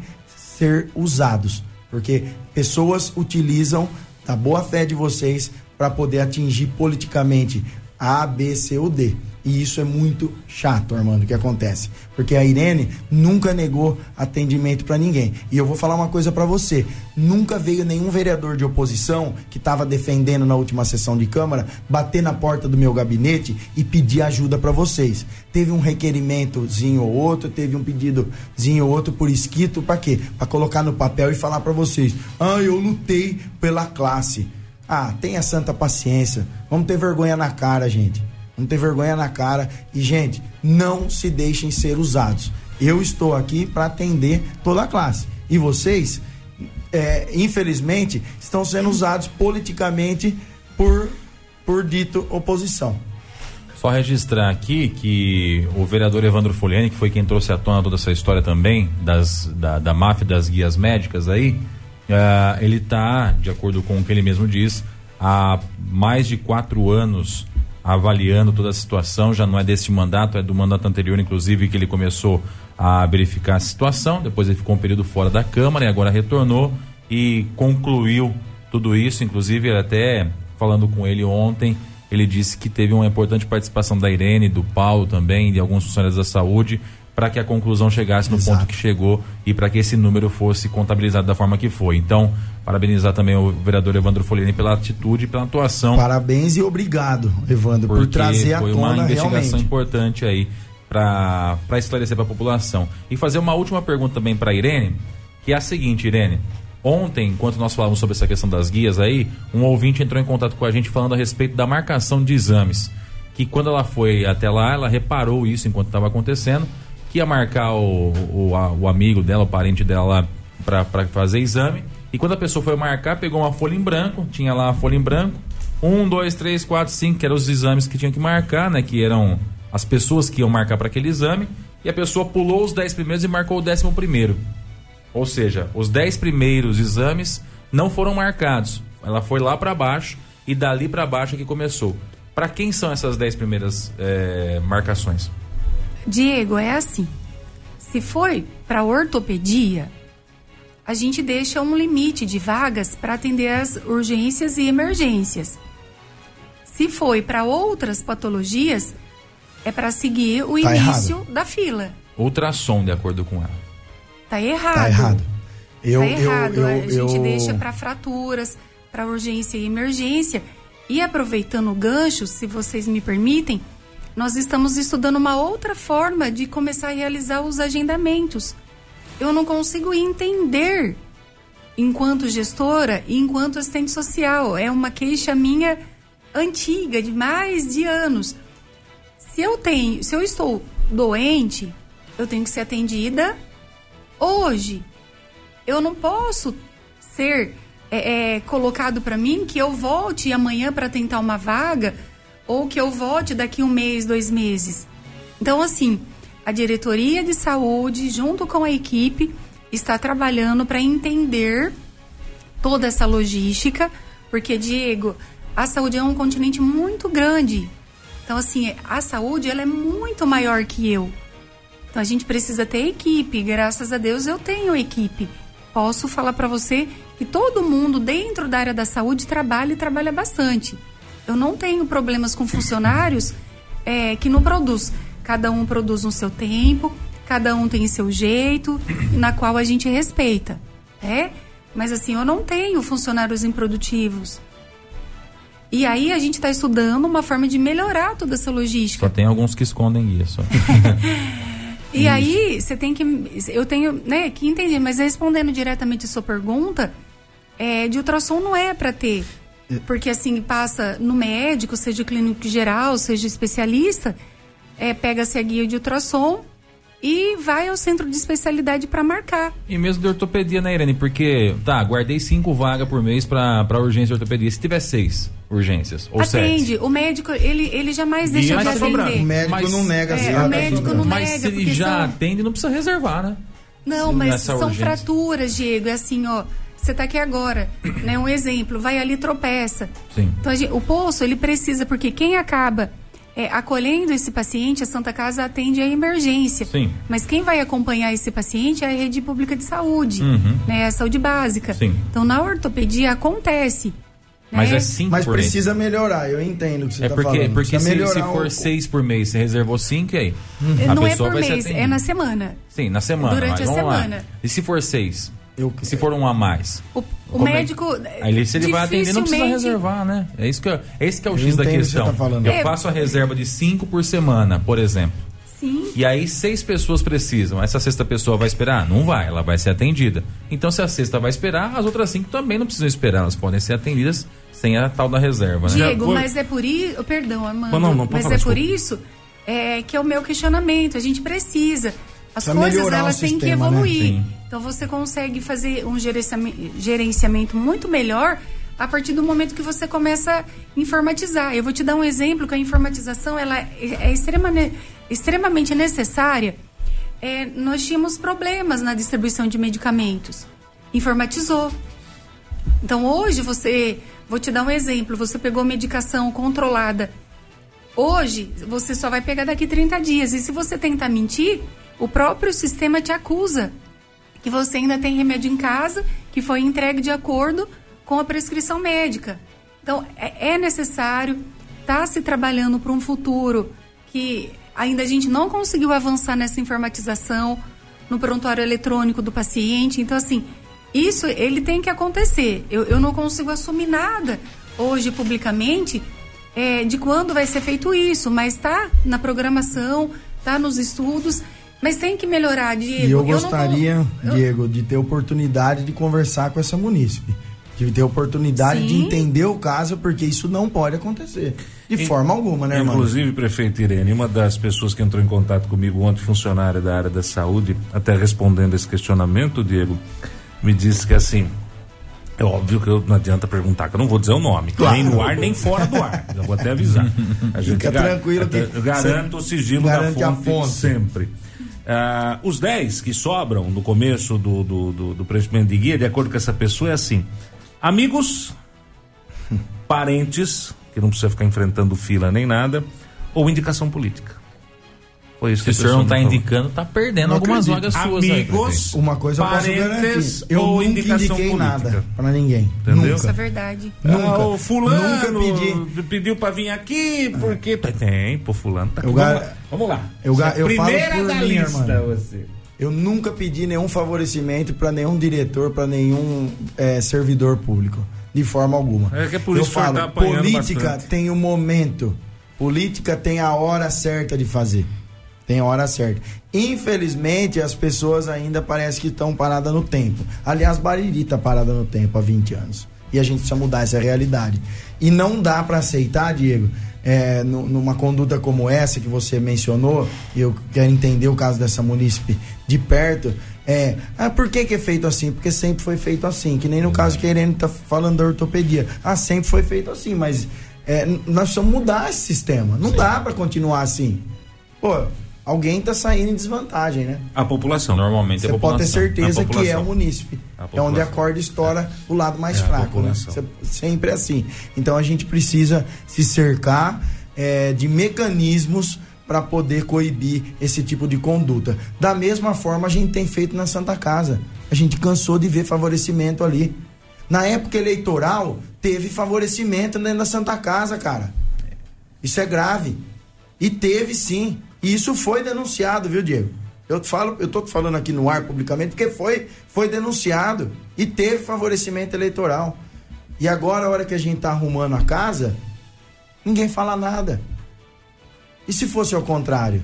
ser usados, porque pessoas utilizam da boa fé de vocês para poder atingir politicamente A, B, C ou D. E isso é muito chato, Armando, que acontece. Porque a Irene nunca negou atendimento para ninguém. E eu vou falar uma coisa para você: nunca veio nenhum vereador de oposição que estava defendendo na última sessão de Câmara bater na porta do meu gabinete e pedir ajuda para vocês. Teve um requerimentozinho ou outro, teve um pedidozinho ou outro por escrito, para quê? Para colocar no papel e falar para vocês: ah, eu lutei pela classe. Ah, tenha santa paciência. Vamos ter vergonha na cara, gente. Vamos ter vergonha na cara. E, gente, não se deixem ser usados. Eu estou aqui para atender toda a classe. E vocês, é, infelizmente, estão sendo usados politicamente por, por dito oposição. Só registrar aqui que o vereador Evandro Foliani, que foi quem trouxe à tona toda essa história também, das, da, da máfia das guias médicas aí, ah, ele está, de acordo com o que ele mesmo diz, há mais de quatro anos avaliando toda a situação, já não é desse mandato, é do mandato anterior, inclusive, que ele começou a verificar a situação, depois ele ficou um período fora da Câmara e agora retornou e concluiu tudo isso, inclusive até falando com ele ontem, ele disse que teve uma importante participação da Irene, do Paulo também, de alguns funcionários da saúde, para que a conclusão chegasse no Exato. ponto que chegou e para que esse número fosse contabilizado da forma que foi. Então, parabenizar também o vereador Evandro Folini pela atitude e pela atuação. Parabéns e obrigado, Evandro, por trazer foi tona uma investigação realmente. importante aí para esclarecer para a população. E fazer uma última pergunta também para Irene, que é a seguinte, Irene. Ontem, enquanto nós falávamos sobre essa questão das guias aí, um ouvinte entrou em contato com a gente falando a respeito da marcação de exames. Que quando ela foi até lá, ela reparou isso enquanto estava acontecendo, que ia marcar o, o, a- o amigo dela, o parente dela para fazer exame. E quando a pessoa foi marcar, pegou uma folha em branco, tinha lá a folha em branco, um, dois, três, quatro, cinco, que eram os exames que tinha que marcar, né? Que eram as pessoas que iam marcar para aquele exame e a pessoa pulou os 10 primeiros e marcou o décimo primeiro. Ou seja, os 10 primeiros exames não foram marcados. Ela foi lá para baixo e dali para baixo é que começou. Para quem são essas 10 primeiras é, marcações? Diego, é assim. Se foi para ortopedia, a gente deixa um limite de vagas para atender as urgências e emergências. Se foi para outras patologias, é para seguir o tá início errado. da fila. Ultrassom, de acordo com ela. Tá errado. Tá errado. Eu, tá errado. Eu, eu, a gente eu... deixa para fraturas, para urgência e emergência. E aproveitando o gancho, se vocês me permitem, nós estamos estudando uma outra forma de começar a realizar os agendamentos eu não consigo entender enquanto gestora e enquanto assistente social. É uma queixa minha antiga, de mais de anos. Se eu tenho, se eu estou doente, eu tenho que ser atendida hoje. Eu não posso ser é, é, colocado para mim que eu volte amanhã para tentar uma vaga ou que eu volte daqui um mês, dois meses. Então, assim, a diretoria de saúde, junto com a equipe, está trabalhando para entender toda essa logística, porque, Diego, a saúde é um continente muito grande. Então, assim, a saúde ela é muito maior que eu. Então, a gente precisa ter equipe. Graças a Deus, eu tenho equipe. Posso falar para você que todo mundo dentro da área da saúde trabalha e trabalha bastante. Eu não tenho problemas com funcionários é, que não produzem cada um produz no seu tempo, cada um tem seu jeito, na qual a gente respeita, né? Mas assim, eu não tenho funcionários improdutivos. E aí a gente está estudando uma forma de melhorar toda essa logística. Só tem alguns que escondem isso. e isso. aí você tem que, eu tenho, né, que entender. Mas respondendo diretamente a sua pergunta, é, de ultrassom não é para ter, é. Porque assim passa no médico, seja clínico geral, seja especialista é, pega-se a guia de ultrassom e vai ao centro de especialidade para marcar. E mesmo de ortopedia, né, Irene? Porque, tá, guardei cinco vagas por mês para urgência de ortopedia. Se tiver seis urgências ou Atende. Sete. O médico, ele, ele jamais deixa de atender. O médico mas, não nega. É, o médico não mas nega. Mas se ele já são... atende, não precisa reservar, né? Não, mas são urgência. fraturas, Diego. É assim, ó você está aqui agora, né? Um exemplo, vai ali tropeça. Sim. Então gente, o poço ele precisa porque quem acaba é, acolhendo esse paciente, a Santa Casa atende a emergência. Sim. Mas quem vai acompanhar esse paciente é a rede pública de saúde, uhum. né? A saúde básica. Sim. Então, na ortopedia acontece. Mas né? é cinco Mas por precisa mês. melhorar, eu entendo o que você está é porque, falando. Porque se, se, for o... seis por mês, você reservou cinco, e aí? Uhum. Não é por mês, é na semana. Sim, na semana. Durante a semana. Lá. E se for seis? Eu, se for um a mais? O, o é médico. É? Aí se ele vai atender, não precisa reservar, né? É isso que, é, isso que é o X da questão. Tá eu é. faço a reserva de cinco por semana, por exemplo. Sim. E aí seis pessoas precisam. Essa sexta pessoa vai esperar? Não vai, ela vai ser atendida. Então, se a sexta vai esperar, as outras cinco também não precisam esperar. Elas podem ser atendidas sem a tal da reserva, né? Diego, mas é por isso. Perdão, Amanda. Não, não, mas é por isso é, que é o meu questionamento. A gente precisa. As coisas elas têm que né? evoluir. Né? Então você consegue fazer um gerenciamento muito melhor a partir do momento que você começa a informatizar. Eu vou te dar um exemplo que a informatização ela é extremamente necessária. É, nós tínhamos problemas na distribuição de medicamentos. Informatizou. Então hoje você, vou te dar um exemplo, você pegou medicação controlada. Hoje você só vai pegar daqui 30 dias. E se você tentar mentir, o próprio sistema te acusa que você ainda tem remédio em casa que foi entregue de acordo com a prescrição médica. Então, é, é necessário estar tá se trabalhando para um futuro que ainda a gente não conseguiu avançar nessa informatização no prontuário eletrônico do paciente. Então, assim, isso ele tem que acontecer. Eu, eu não consigo assumir nada hoje publicamente é, de quando vai ser feito isso, mas está na programação, está nos estudos mas tem que melhorar, Diego. E eu gostaria, eu Diego, de ter oportunidade de conversar com essa munícipe. De ter oportunidade Sim. de entender o caso, porque isso não pode acontecer. De e, forma alguma, né, irmão? Inclusive, prefeito Irene, uma das pessoas que entrou em contato comigo ontem, funcionária da área da saúde, até respondendo esse questionamento, Diego, me disse que assim, É óbvio que eu, não adianta perguntar, que eu não vou dizer o nome. Claro. Nem no ar, nem fora do ar. Já vou até avisar. A gente Fica tranquilo que eu garanto o sigilo da fonte, fonte, sempre. Uh, os 10 que sobram no começo do, do, do, do preenchimento de guia, de acordo com essa pessoa, é assim: amigos, parentes, que não precisa ficar enfrentando fila nem nada, ou indicação política. Foi isso Se o senhor não está indicando, está perdendo não algumas acredito. vagas suas. Amigos, aí, uma coisa eu posso garantir. Eu nunca indiquei política. nada para ninguém. Entendeu? Nunca. Isso é verdade. Nunca. Ah, o fulano nunca pedi. pediu para vir aqui porque tem, pô, fulano tá aqui. Gar... Vamos lá. Eu, ga... eu Primeira falo por da mim, lista, você. Eu nunca pedi nenhum favorecimento para nenhum diretor, para nenhum é, servidor público, de forma alguma. É que é por isso eu falo, tá política bastante. tem o um momento, política tem a hora certa de fazer. Tem a hora certa. Infelizmente, as pessoas ainda parecem que estão paradas no tempo. Aliás, Bariri está parada no tempo há 20 anos. E a gente precisa mudar essa realidade. E não dá para aceitar, Diego, é, numa conduta como essa que você mencionou, e eu quero entender o caso dessa munícipe de perto, é, ah, por que, que é feito assim? Porque sempre foi feito assim, que nem no caso que a Irene está falando da ortopedia. Ah, sempre foi feito assim, mas é, nós precisamos mudar esse sistema. Não Sim. dá para continuar assim. Pô, alguém está saindo em desvantagem, né? A população. Normalmente Você pode ter certeza que é o munícipe. É onde a corda estoura é. o lado mais é fraco, né? Sempre é assim. Então a gente precisa se cercar é, de mecanismos para poder coibir esse tipo de conduta. Da mesma forma a gente tem feito na Santa Casa. A gente cansou de ver favorecimento ali. Na época eleitoral, teve favorecimento dentro da Santa Casa, cara. Isso é grave. E teve sim. E isso foi denunciado, viu, Diego? Eu falo, eu tô falando aqui no ar publicamente porque foi, foi denunciado e teve favorecimento eleitoral. E agora, a hora que a gente tá arrumando a casa, ninguém fala nada. E se fosse ao contrário,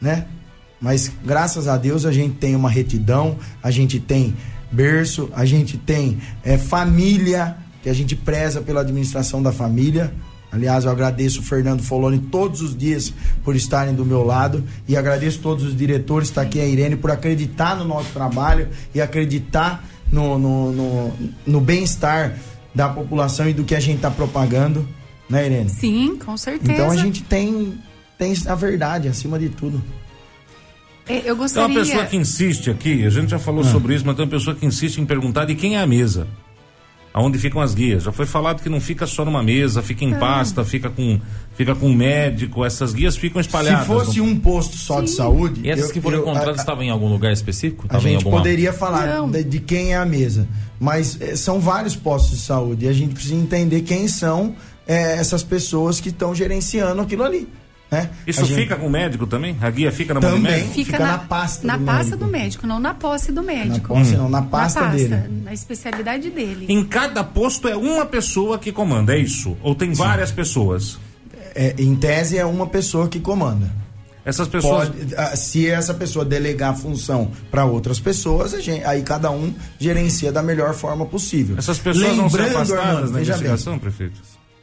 né? Mas graças a Deus a gente tem uma retidão, a gente tem berço, a gente tem é, família, que a gente preza pela administração da família, Aliás, eu agradeço o Fernando Foloni todos os dias por estarem do meu lado e agradeço todos os diretores, está aqui a Irene, por acreditar no nosso trabalho e acreditar no, no, no, no bem-estar da população e do que a gente está propagando, né, Irene? Sim, com certeza. Então a gente tem, tem a verdade acima de tudo. É, eu gostaria... Tem uma pessoa que insiste aqui, a gente já falou ah. sobre isso, mas tem uma pessoa que insiste em perguntar de quem é a mesa aonde ficam as guias. Já foi falado que não fica só numa mesa, fica em é. pasta, fica com fica com médico, essas guias ficam espalhadas. Se fosse no... um posto só Sim. de saúde. E essas eu, que foram eu, encontradas a, estavam em algum lugar específico? A gente alguma... poderia falar de, de, quem é a mesa, mas é, são vários postos de saúde e a gente precisa entender quem são é, essas pessoas que estão gerenciando aquilo ali. Né? Isso gente... fica com o médico também? A guia fica na mão do médico? Fica, fica na, na, pasta na do pasta médico. do médico, não na posse do médico. Na posse, hum. não, na pasta, na pasta dele. Na especialidade dele. Em cada posto é uma pessoa que comanda, é isso? Ou tem Sim. várias pessoas? É, em tese é uma pessoa que comanda. Essas pessoas. Pode, ah, se essa pessoa delegar a função para outras pessoas, gente, aí cada um gerencia da melhor forma possível. Essas pessoas Lembrando, vão ser afastadas Armando, na investigação, bem, prefeito?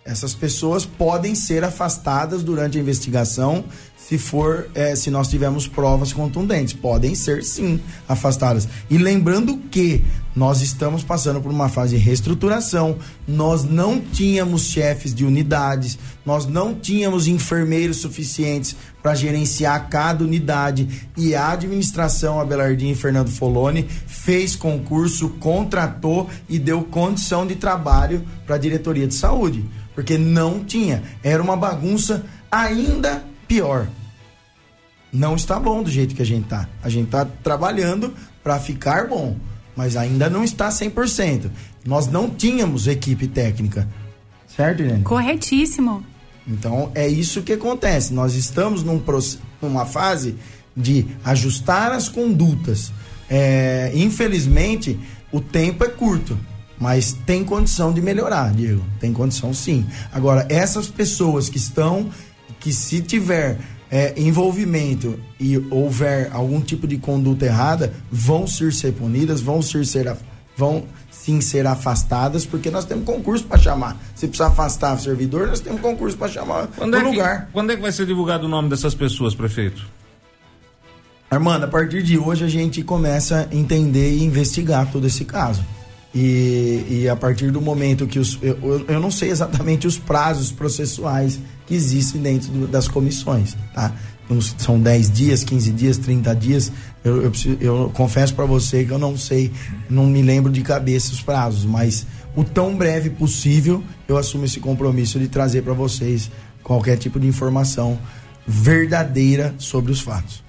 Essas pessoas podem ser afastadas durante a investigação se for, é, se nós tivermos provas contundentes. Podem ser sim afastadas. E lembrando que nós estamos passando por uma fase de reestruturação, nós não tínhamos chefes de unidades, nós não tínhamos enfermeiros suficientes para gerenciar cada unidade e a administração Abelardinho e Fernando Foloni fez concurso, contratou e deu condição de trabalho para a diretoria de saúde, porque não tinha, era uma bagunça ainda pior. Não está bom do jeito que a gente tá. A gente tá trabalhando para ficar bom, mas ainda não está 100%. Nós não tínhamos equipe técnica. Certo, Irene? Corretíssimo. Então é isso que acontece. Nós estamos num, numa fase de ajustar as condutas. É, infelizmente, o tempo é curto, mas tem condição de melhorar, Diego. Tem condição sim. Agora, essas pessoas que estão, que se tiver é, envolvimento e houver algum tipo de conduta errada, vão ser, ser punidas, vão ser, ser vão sim ser afastadas, porque nós temos concurso para chamar. Se precisar afastar o servidor, nós temos concurso para chamar quando é que, lugar. Quando é que vai ser divulgado o nome dessas pessoas, prefeito? Armando, a partir de hoje a gente começa a entender e investigar todo esse caso. E, e a partir do momento que os. Eu, eu não sei exatamente os prazos processuais que existem dentro do, das comissões, tá? São 10 dias, 15 dias, 30 dias. Eu, eu, eu confesso para você que eu não sei, não me lembro de cabeça os prazos, mas o tão breve possível eu assumo esse compromisso de trazer para vocês qualquer tipo de informação verdadeira sobre os fatos.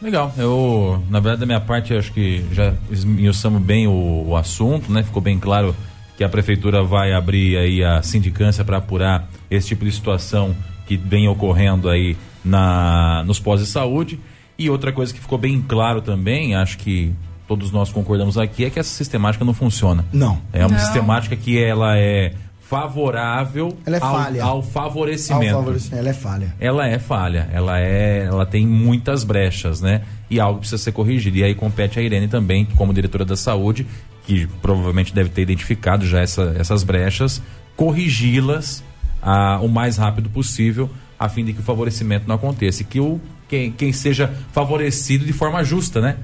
Legal. Eu, na verdade, da minha parte, acho que já esmiuçamos bem o, o, assunto, né? Ficou bem claro que a prefeitura vai abrir aí a sindicância para apurar esse tipo de situação que vem ocorrendo aí na, nos pós de saúde. E outra coisa que ficou bem claro também, acho que todos nós concordamos aqui, é que essa sistemática não funciona. Não. É uma não. sistemática que ela é favorável ela é. Ao, ao favorecimento. Ao favorecimento. Ela é falha. Ela é falha. Ela é, ela tem muitas brechas, né? E algo precisa ser corrigido. E aí compete a Irene também, como diretora da saúde, que provavelmente deve ter identificado já essa, essas brechas, corrigi-las ah, o mais rápido possível, a fim de que o favorecimento não aconteça. E que o, quem, quem seja favorecido de forma justa, né?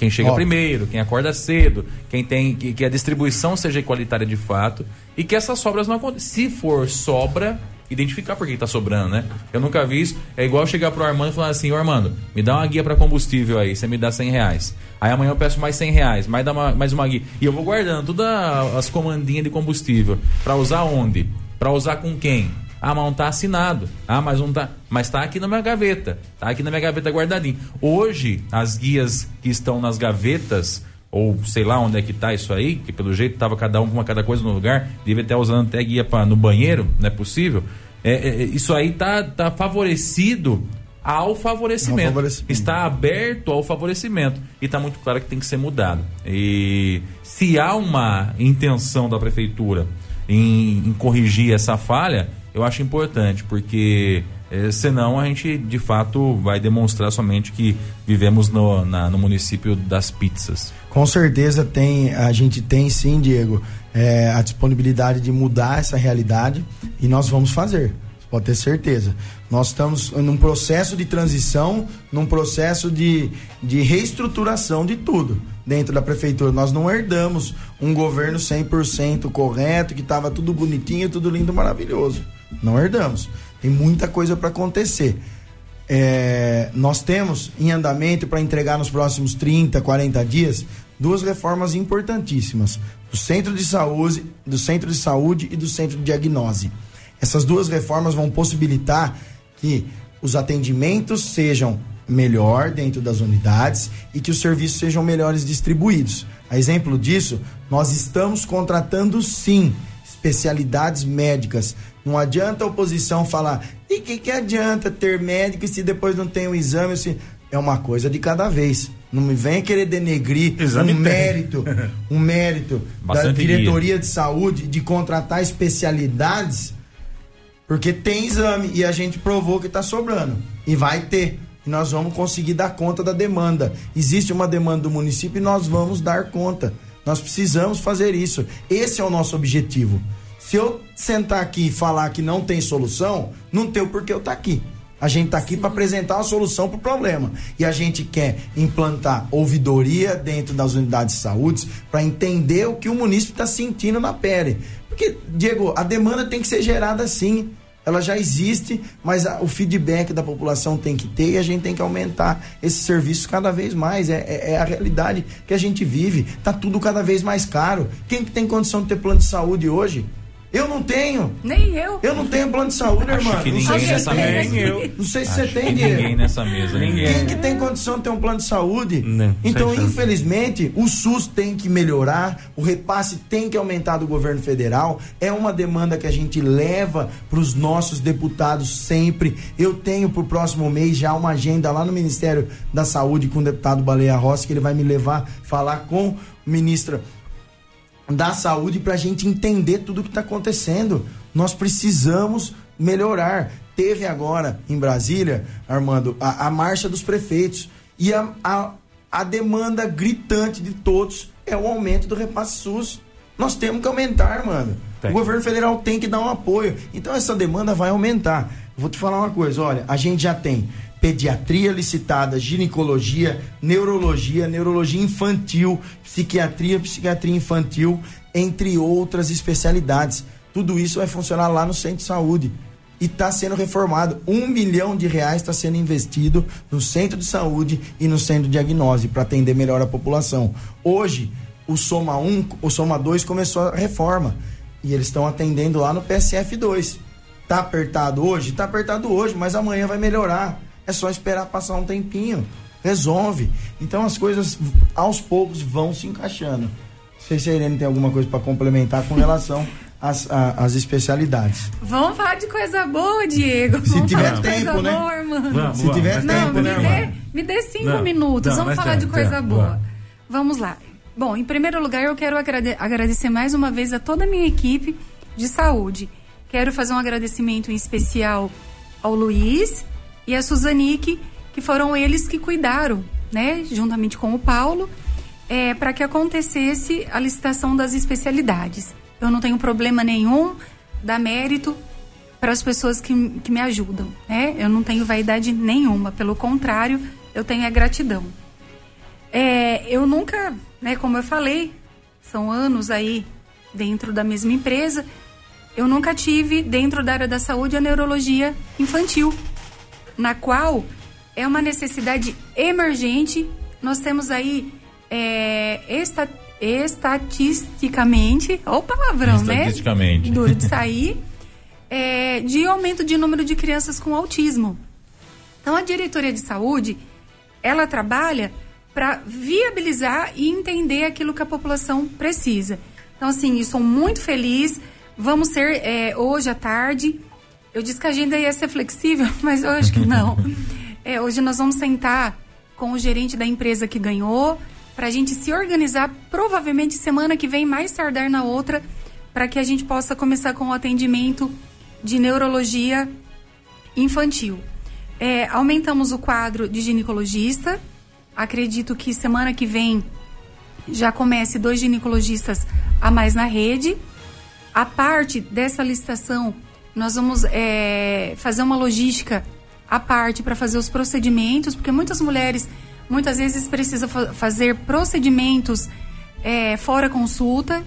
Quem chega Óbvio. primeiro, quem acorda cedo, quem tem que, que, a distribuição seja igualitária de fato e que essas sobras não aconteçam. Se for sobra, identificar por que está sobrando, né? Eu nunca vi isso. É igual chegar pro Armando e falar assim, ô Armando, me dá uma guia para combustível aí, você me dá 100 reais. Aí amanhã eu peço mais 100 reais, mais, dá uma, mais uma guia. E eu vou guardando todas as comandinhas de combustível. para usar onde? Para usar com quem? Ah, mas não tá assinado. Ah, mas não tá. Mas tá aqui na minha gaveta. Tá aqui na minha gaveta guardadinho. Hoje, as guias que estão nas gavetas, ou sei lá onde é que tá isso aí, que pelo jeito tava cada um com uma cada coisa no lugar, devia estar usando até guia para no banheiro, não é possível. É, é, isso aí tá, tá favorecido ao favorecimento. favorecimento. Está aberto ao favorecimento. E está muito claro que tem que ser mudado. E se há uma intenção da prefeitura em, em corrigir essa falha, eu acho importante, porque é, senão a gente de fato vai demonstrar somente que vivemos no, na, no município das pizzas. Com certeza tem, a gente tem sim, Diego, é, a disponibilidade de mudar essa realidade e nós vamos fazer. Pode ter certeza. Nós estamos num processo de transição, num processo de, de reestruturação de tudo dentro da prefeitura. Nós não herdamos um governo 100% correto, que estava tudo bonitinho, tudo lindo, maravilhoso. Não herdamos. Tem muita coisa para acontecer. É, nós temos em andamento para entregar nos próximos 30, 40 dias duas reformas importantíssimas: do centro de saúde, do centro de saúde e do centro de diagnose. Essas duas reformas vão possibilitar que os atendimentos sejam melhor dentro das unidades e que os serviços sejam melhores distribuídos. A exemplo disso, nós estamos contratando sim especialidades médicas. Não adianta a oposição falar, e que, que adianta ter médico se depois não tem o um exame? Se... É uma coisa de cada vez. Não me venha querer denegrir Exame um mérito, um mérito da diretoria de saúde de contratar especialidades, porque tem exame e a gente provou que está sobrando. E vai ter. E nós vamos conseguir dar conta da demanda. Existe uma demanda do município e nós vamos dar conta. Nós precisamos fazer isso. Esse é o nosso objetivo. Se eu sentar aqui e falar que não tem solução, não tem o porquê eu estar tá aqui. A gente está aqui para apresentar uma solução para o problema. E a gente quer implantar ouvidoria dentro das unidades de saúde para entender o que o município está sentindo na pele. Porque, Diego, a demanda tem que ser gerada sim ela já existe, mas a, o feedback da população tem que ter e a gente tem que aumentar esse serviço cada vez mais. É, é, é, a realidade que a gente vive. Tá tudo cada vez mais caro. Quem que tem condição de ter plano de saúde hoje? Eu não tenho. Nem eu. Eu não tenho plano de saúde, Acho irmão. Que ninguém nessa mesa. Eu. Não sei se Acho você tem, Diego. Ninguém nessa mesa. Ninguém. Quem que tem condição de ter um plano de saúde? Não, então, infelizmente, o SUS tem que melhorar, o repasse tem que aumentar do governo federal. É uma demanda que a gente leva para os nossos deputados sempre. Eu tenho para o próximo mês já uma agenda lá no Ministério da Saúde com o deputado Baleia Rossi, que ele vai me levar falar com o ministro da saúde para a gente entender tudo o que está acontecendo. Nós precisamos melhorar. Teve agora em Brasília, Armando, a, a marcha dos prefeitos. E a, a, a demanda gritante de todos é o aumento do repasse SUS. Nós temos que aumentar, Armando. Tem. O governo federal tem que dar um apoio. Então essa demanda vai aumentar. Vou te falar uma coisa, olha, a gente já tem pediatria licitada, ginecologia, neurologia, neurologia infantil, psiquiatria, psiquiatria infantil, entre outras especialidades. Tudo isso vai funcionar lá no centro de saúde. E está sendo reformado. Um milhão de reais está sendo investido no centro de saúde e no centro de diagnóstico para atender melhor a população. Hoje, o Soma 1, o Soma 2 começou a reforma. E eles estão atendendo lá no PSF 2. Tá apertado hoje? Tá apertado hoje, mas amanhã vai melhorar. É só esperar passar um tempinho. Resolve. Então as coisas aos poucos vão se encaixando. Não sei se a Irene tem alguma coisa para complementar com relação às, às, especialidades. Vamos falar de coisa boa, Diego. Se Vamos tiver tempo, né? Boa, vamos, se tiver não, tempo, me né? Dê, me dê cinco não, minutos. Não, Vamos falar de coisa boa. Vamos lá. Bom, em primeiro lugar, eu quero agrade agradecer mais uma vez a toda a minha equipe de saúde. Quero fazer um agradecimento em especial ao Luiz e a Suzanique, que foram eles que cuidaram, né, juntamente com o Paulo, é, para que acontecesse a licitação das especialidades. Eu não tenho problema nenhum, dá mérito para as pessoas que, que me ajudam, né? Eu não tenho vaidade nenhuma, pelo contrário, eu tenho a gratidão. É, eu nunca, né, como eu falei, são anos aí dentro da mesma empresa, eu nunca tive dentro da área da saúde a neurologia infantil na qual é uma necessidade emergente. Nós temos aí é, esta, estatisticamente, ou palavrão, né? Estatisticamente. Duro de sair, é, de aumento de número de crianças com autismo. Então, a diretoria de saúde, ela trabalha para viabilizar e entender aquilo que a população precisa. Então, assim, estou muito feliz. Vamos ser é, hoje à tarde eu disse que a agenda ia ser flexível, mas eu acho que não. É, hoje nós vamos sentar com o gerente da empresa que ganhou, para a gente se organizar, provavelmente semana que vem, mais tardar na outra, para que a gente possa começar com o atendimento de neurologia infantil. É, aumentamos o quadro de ginecologista. Acredito que semana que vem já comece dois ginecologistas a mais na rede. A parte dessa licitação nós vamos é, fazer uma logística à parte para fazer os procedimentos, porque muitas mulheres muitas vezes precisam fa fazer procedimentos é, fora consulta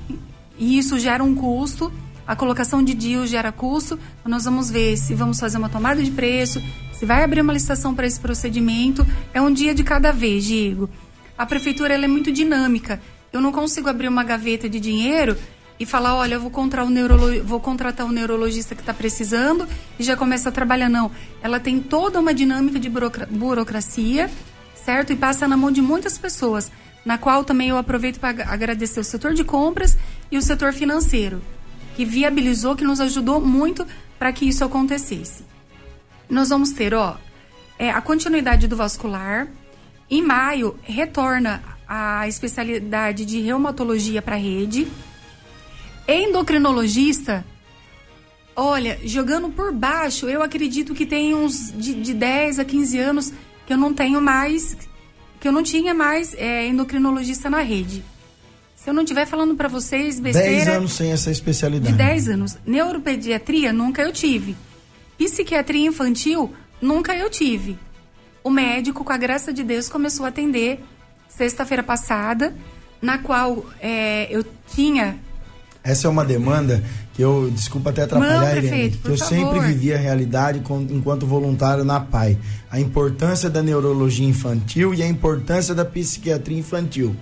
e isso gera um custo. A colocação de DIU gera custo. Nós vamos ver se vamos fazer uma tomada de preço, se vai abrir uma licitação para esse procedimento. É um dia de cada vez, Diego. A prefeitura ela é muito dinâmica. Eu não consigo abrir uma gaveta de dinheiro e falar, olha, eu vou, contratar o neurolo... vou contratar o neurologista que está precisando e já começa a trabalhar. Não, ela tem toda uma dinâmica de burocracia, certo? E passa na mão de muitas pessoas, na qual também eu aproveito para agradecer o setor de compras e o setor financeiro, que viabilizou, que nos ajudou muito para que isso acontecesse. Nós vamos ter, ó, é, a continuidade do vascular. Em maio, retorna a especialidade de reumatologia para a rede Endocrinologista, olha, jogando por baixo, eu acredito que tem uns de, de 10 a 15 anos que eu não tenho mais, que eu não tinha mais é, endocrinologista na rede. Se eu não estiver falando para vocês besteira... 10 anos sem essa especialidade. De 10 anos. Neuropediatria, nunca eu tive. Psiquiatria infantil, nunca eu tive. O médico, com a graça de Deus, começou a atender sexta-feira passada, na qual é, eu tinha essa é uma demanda que eu, desculpa até atrapalhar, Não, prefeito, que eu favor. sempre vivi a realidade com, enquanto voluntário na PAI. A importância da neurologia infantil e a importância da psiquiatria infantil.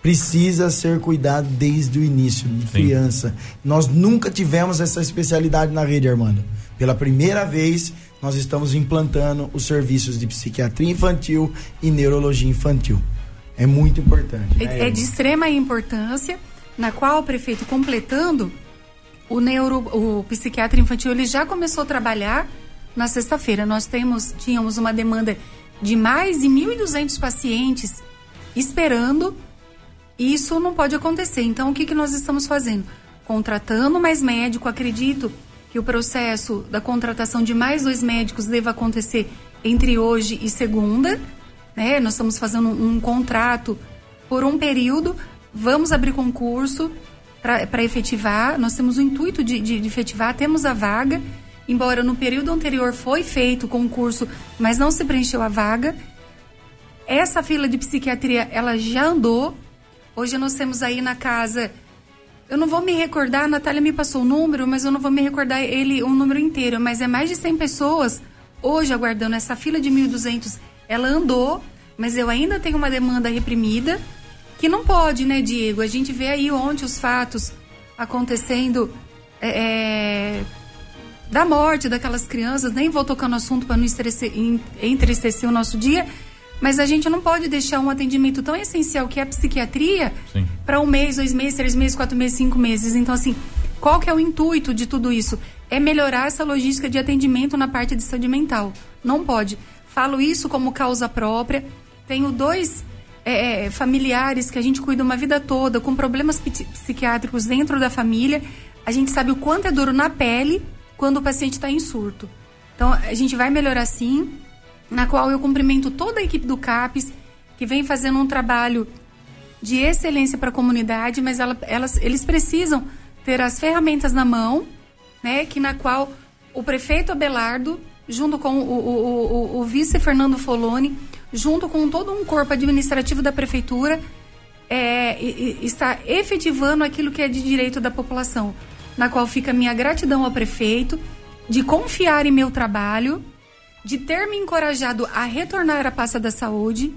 Precisa ser cuidado desde o início, de Sim. criança. Nós nunca tivemos essa especialidade na rede, Armando. Pela primeira vez, nós estamos implantando os serviços de psiquiatria infantil e neurologia infantil. É muito importante. Né? É de extrema importância na qual o prefeito, completando, o neuro, o psiquiatra infantil, ele já começou a trabalhar na sexta-feira. Nós temos, tínhamos uma demanda de mais de 1.200 pacientes esperando. E isso não pode acontecer. Então, o que, que nós estamos fazendo? Contratando mais médico. Acredito que o processo da contratação de mais dois médicos deva acontecer entre hoje e segunda. Né? Nós estamos fazendo um, um contrato por um período Vamos abrir concurso para efetivar. Nós temos o intuito de, de, de, efetivar, temos a vaga. embora no período anterior foi feito o concurso, mas não se preencheu a vaga. Essa fila de psiquiatria, ela já andou. Hoje nós temos aí na casa, eu não vou me recordar, a Natália me passou o número, mas eu não vou me recordar ele o número inteiro, mas é mais de 100 pessoas hoje aguardando essa fila de 1.200. Ela andou, mas eu ainda tenho uma demanda reprimida, que não pode, né, Diego? A gente vê aí ontem os fatos acontecendo é, é da morte daquelas crianças, nem vou tocar no assunto para não entristecer o nosso dia, mas a gente não pode deixar um atendimento tão essencial que é a psiquiatria para um mês, dois meses, três meses, quatro meses, cinco meses. Então, assim, qual que é o intuito de tudo isso? É melhorar essa logística de atendimento na parte de saúde mental. Não pode. Falo isso como causa própria. Tenho dois é, é familiares que a gente cuida uma vida toda com problemas psiquiátricos dentro da família. A gente sabe o quanto é duro na pele quando o paciente está em surto. Então, a gente vai melhorar sim, na qual eu cumprimento toda a equipe do CAPES, que vem fazendo um trabalho de excelência para a comunidade, mas ela, elas, eles precisam ter as ferramentas na mão, né, que na qual o prefeito Abelardo, junto com o, o, o, o vice Fernando Foloni, junto com todo um corpo administrativo da prefeitura, é, está efetivando aquilo que é de direito da população na qual fica minha gratidão ao prefeito de confiar em meu trabalho, de ter me encorajado a retornar à pasta da saúde.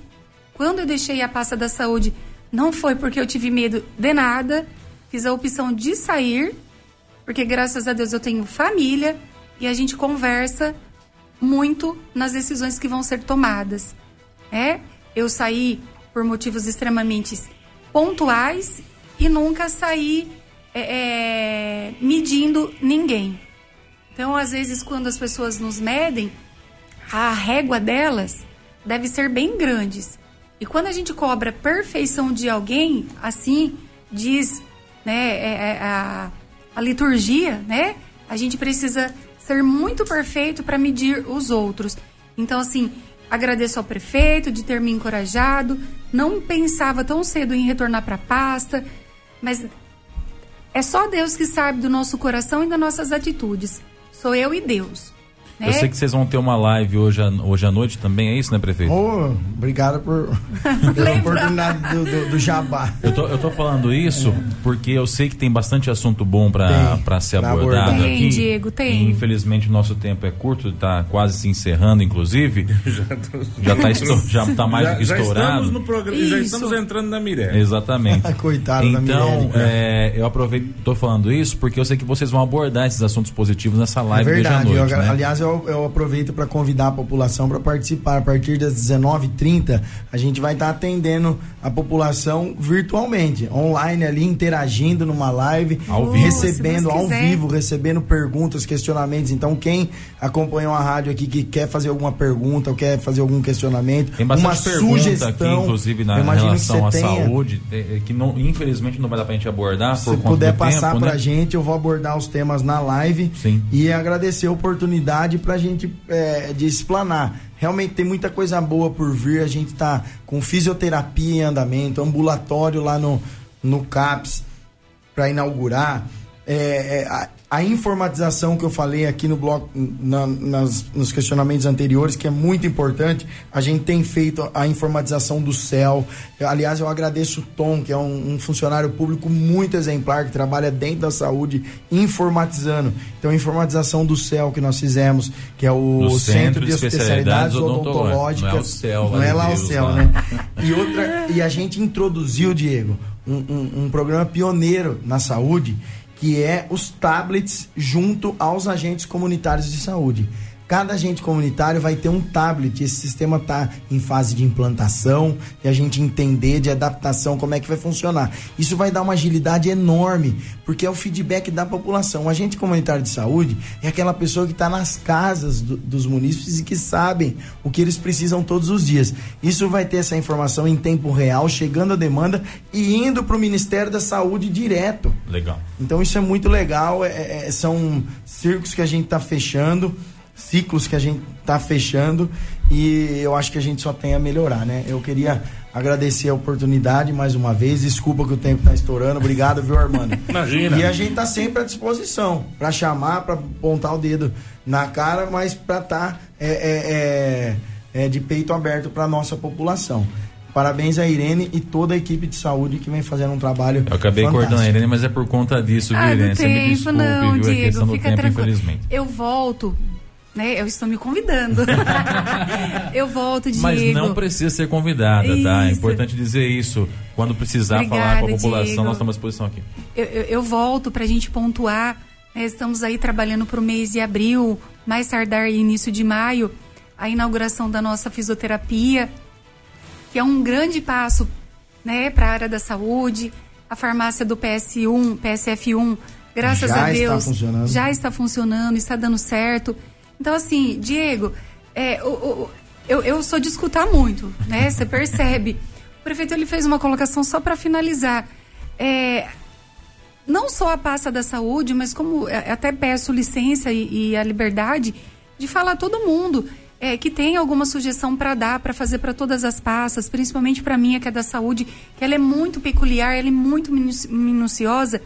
Quando eu deixei a pasta da saúde, não foi porque eu tive medo de nada, fiz a opção de sair, porque graças a Deus eu tenho família e a gente conversa muito nas decisões que vão ser tomadas. É, eu saí por motivos extremamente pontuais e nunca saí é, é, medindo ninguém. Então, às vezes, quando as pessoas nos medem, a régua delas deve ser bem grandes. E quando a gente cobra perfeição de alguém, assim diz né, é, é, a, a liturgia, né? A gente precisa ser muito perfeito para medir os outros. Então, assim, agradeço ao prefeito de ter me encorajado. Não pensava tão cedo em retornar para a pasta, mas é só Deus que sabe do nosso coração e das nossas atitudes. Sou eu e Deus. Né? Eu sei que vocês vão ter uma live hoje, hoje à noite também, é isso, né, prefeito? Oh, obrigado por pela oportunidade do, do, do, jabá. Eu tô, eu tô falando isso porque eu sei que tem bastante assunto bom para ser abordado tem, aqui. Diego, tem. E, infelizmente o nosso tempo é curto, está quase se encerrando, inclusive. já, tá esto, já tá mais já, já estourado. Estamos no programa, já estamos entrando na Mirella. Exatamente. Coitado então, da Mirella. Então, é, eu aproveito, tô falando isso porque eu sei que vocês vão abordar esses assuntos positivos nessa live é verdade, hoje à noite. Eu, né? Aliás, eu eu, eu aproveito para convidar a população para participar. A partir das 19h30, a gente vai estar tá atendendo a população virtualmente, online ali, interagindo numa live, ao vivo. recebendo ao vivo, recebendo perguntas, questionamentos. Então, quem acompanhou a rádio aqui que quer fazer alguma pergunta ou quer fazer algum questionamento, Tem uma sugestão aqui, inclusive na relação à tenha, saúde, que não, infelizmente não vai dar para a gente abordar. Se puder passar para a né? gente, eu vou abordar os temas na live Sim. e agradecer a oportunidade para a gente é, de explanar. Realmente tem muita coisa boa por vir. A gente está com fisioterapia em andamento, ambulatório lá no, no CAPS para inaugurar. É, é, a informatização que eu falei aqui no bloco, na, nas, nos questionamentos anteriores, que é muito importante, a gente tem feito a informatização do céu. Aliás, eu agradeço o Tom, que é um, um, funcionário público muito exemplar, que trabalha dentro da saúde, informatizando. Então, a informatização do céu que nós fizemos, que é o Centro, Centro, de Especialidades, Odontológicas. Não é o céu, Não é lá Deus, o céu, lá. né? E, outra, e a gente introduziu, Diego, um, um, um programa pioneiro na saúde que é os tablets junto aos agentes comunitários de saúde. Cada agente comunitário vai ter um tablet. Esse sistema está em fase de implantação, e a gente entender de adaptação como é que vai funcionar. Isso vai dar uma agilidade enorme, porque é o feedback da população. O agente comunitário de saúde é aquela pessoa que está nas casas do, dos munícipes e que sabem o que eles precisam todos os dias. Isso vai ter essa informação em tempo real, chegando a demanda e indo para o Ministério da Saúde direto. Legal. Então isso é muito legal. É, é, são circos que a gente está fechando ciclos que a gente está fechando e eu acho que a gente só tem a melhorar, né? Eu queria agradecer a oportunidade mais uma vez. Desculpa que o tempo está estourando. Obrigado, viu, Armando? Imagina. E a gente tá sempre à disposição para chamar, para apontar o dedo na cara, mas para estar tá, é, é, é, é, de peito aberto para nossa população. Parabéns a Irene e toda a equipe de saúde que vem fazendo um trabalho. Eu acabei fantástico. cortando a Irene, mas é por conta disso, ah, Irene? Você me desculpe, não, viu? Diego, é questão do fica tempo, tranquilo. infelizmente. Eu volto né? Eu estou me convidando. eu volto, Diego. Mas não precisa ser convidada, isso. tá? É importante dizer isso. Quando precisar Obrigada, falar com a população, Diego. nós estamos à disposição aqui. Eu, eu, eu volto para a gente pontuar. Né? Estamos aí trabalhando para o mês de abril, mais tardar início de maio, a inauguração da nossa fisioterapia, que é um grande passo né, para a área da saúde. A farmácia do PS1, PSF1, graças já a Deus, está já está funcionando, está dando certo. Então, assim, Diego, é, o, o, eu, eu sou de escutar muito, né? Você percebe. O prefeito ele fez uma colocação só para finalizar. É, não só a pasta da saúde, mas como é, até peço licença e, e a liberdade de falar a todo mundo é, que tem alguma sugestão para dar, para fazer para todas as pastas, principalmente para mim, que é da saúde, que ela é muito peculiar, ela é muito minuciosa.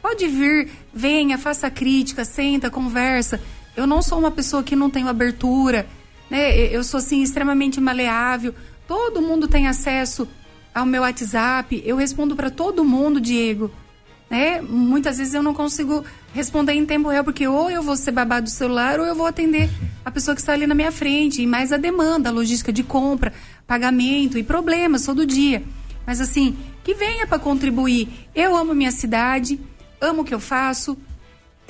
Pode vir, venha, faça crítica, senta, conversa. Eu não sou uma pessoa que não tenho abertura, né? Eu sou assim extremamente maleável. Todo mundo tem acesso ao meu WhatsApp. Eu respondo para todo mundo, Diego. Né? Muitas vezes eu não consigo responder em tempo real porque ou eu vou ser babado do celular ou eu vou atender a pessoa que está ali na minha frente. E mais a demanda, a logística de compra, pagamento e problemas todo dia. Mas assim, que venha para contribuir. Eu amo minha cidade, amo o que eu faço,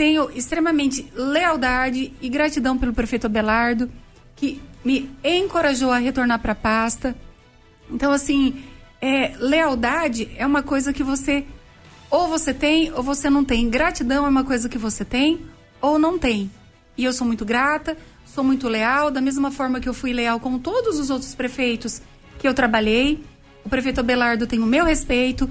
tenho extremamente lealdade e gratidão pelo prefeito Abelardo, que me encorajou a retornar para a pasta. Então, assim, é, lealdade é uma coisa que você ou você tem ou você não tem. Gratidão é uma coisa que você tem ou não tem. E eu sou muito grata, sou muito leal, da mesma forma que eu fui leal com todos os outros prefeitos que eu trabalhei. O prefeito Abelardo tem o meu respeito,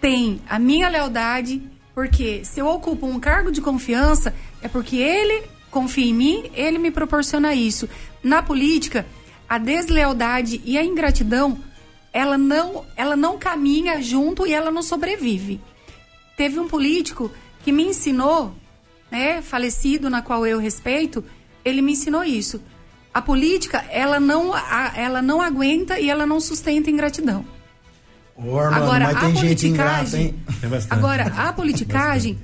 tem a minha lealdade porque se eu ocupo um cargo de confiança, é porque ele confia em mim, ele me proporciona isso. Na política, a deslealdade e a ingratidão, ela não, ela não caminha junto e ela não sobrevive. Teve um político que me ensinou, né, falecido, na qual eu respeito, ele me ensinou isso. A política, ela não, ela não aguenta e ela não sustenta ingratidão. Armando, agora, mas tem gente ingrata, hein? Agora, a politicagem,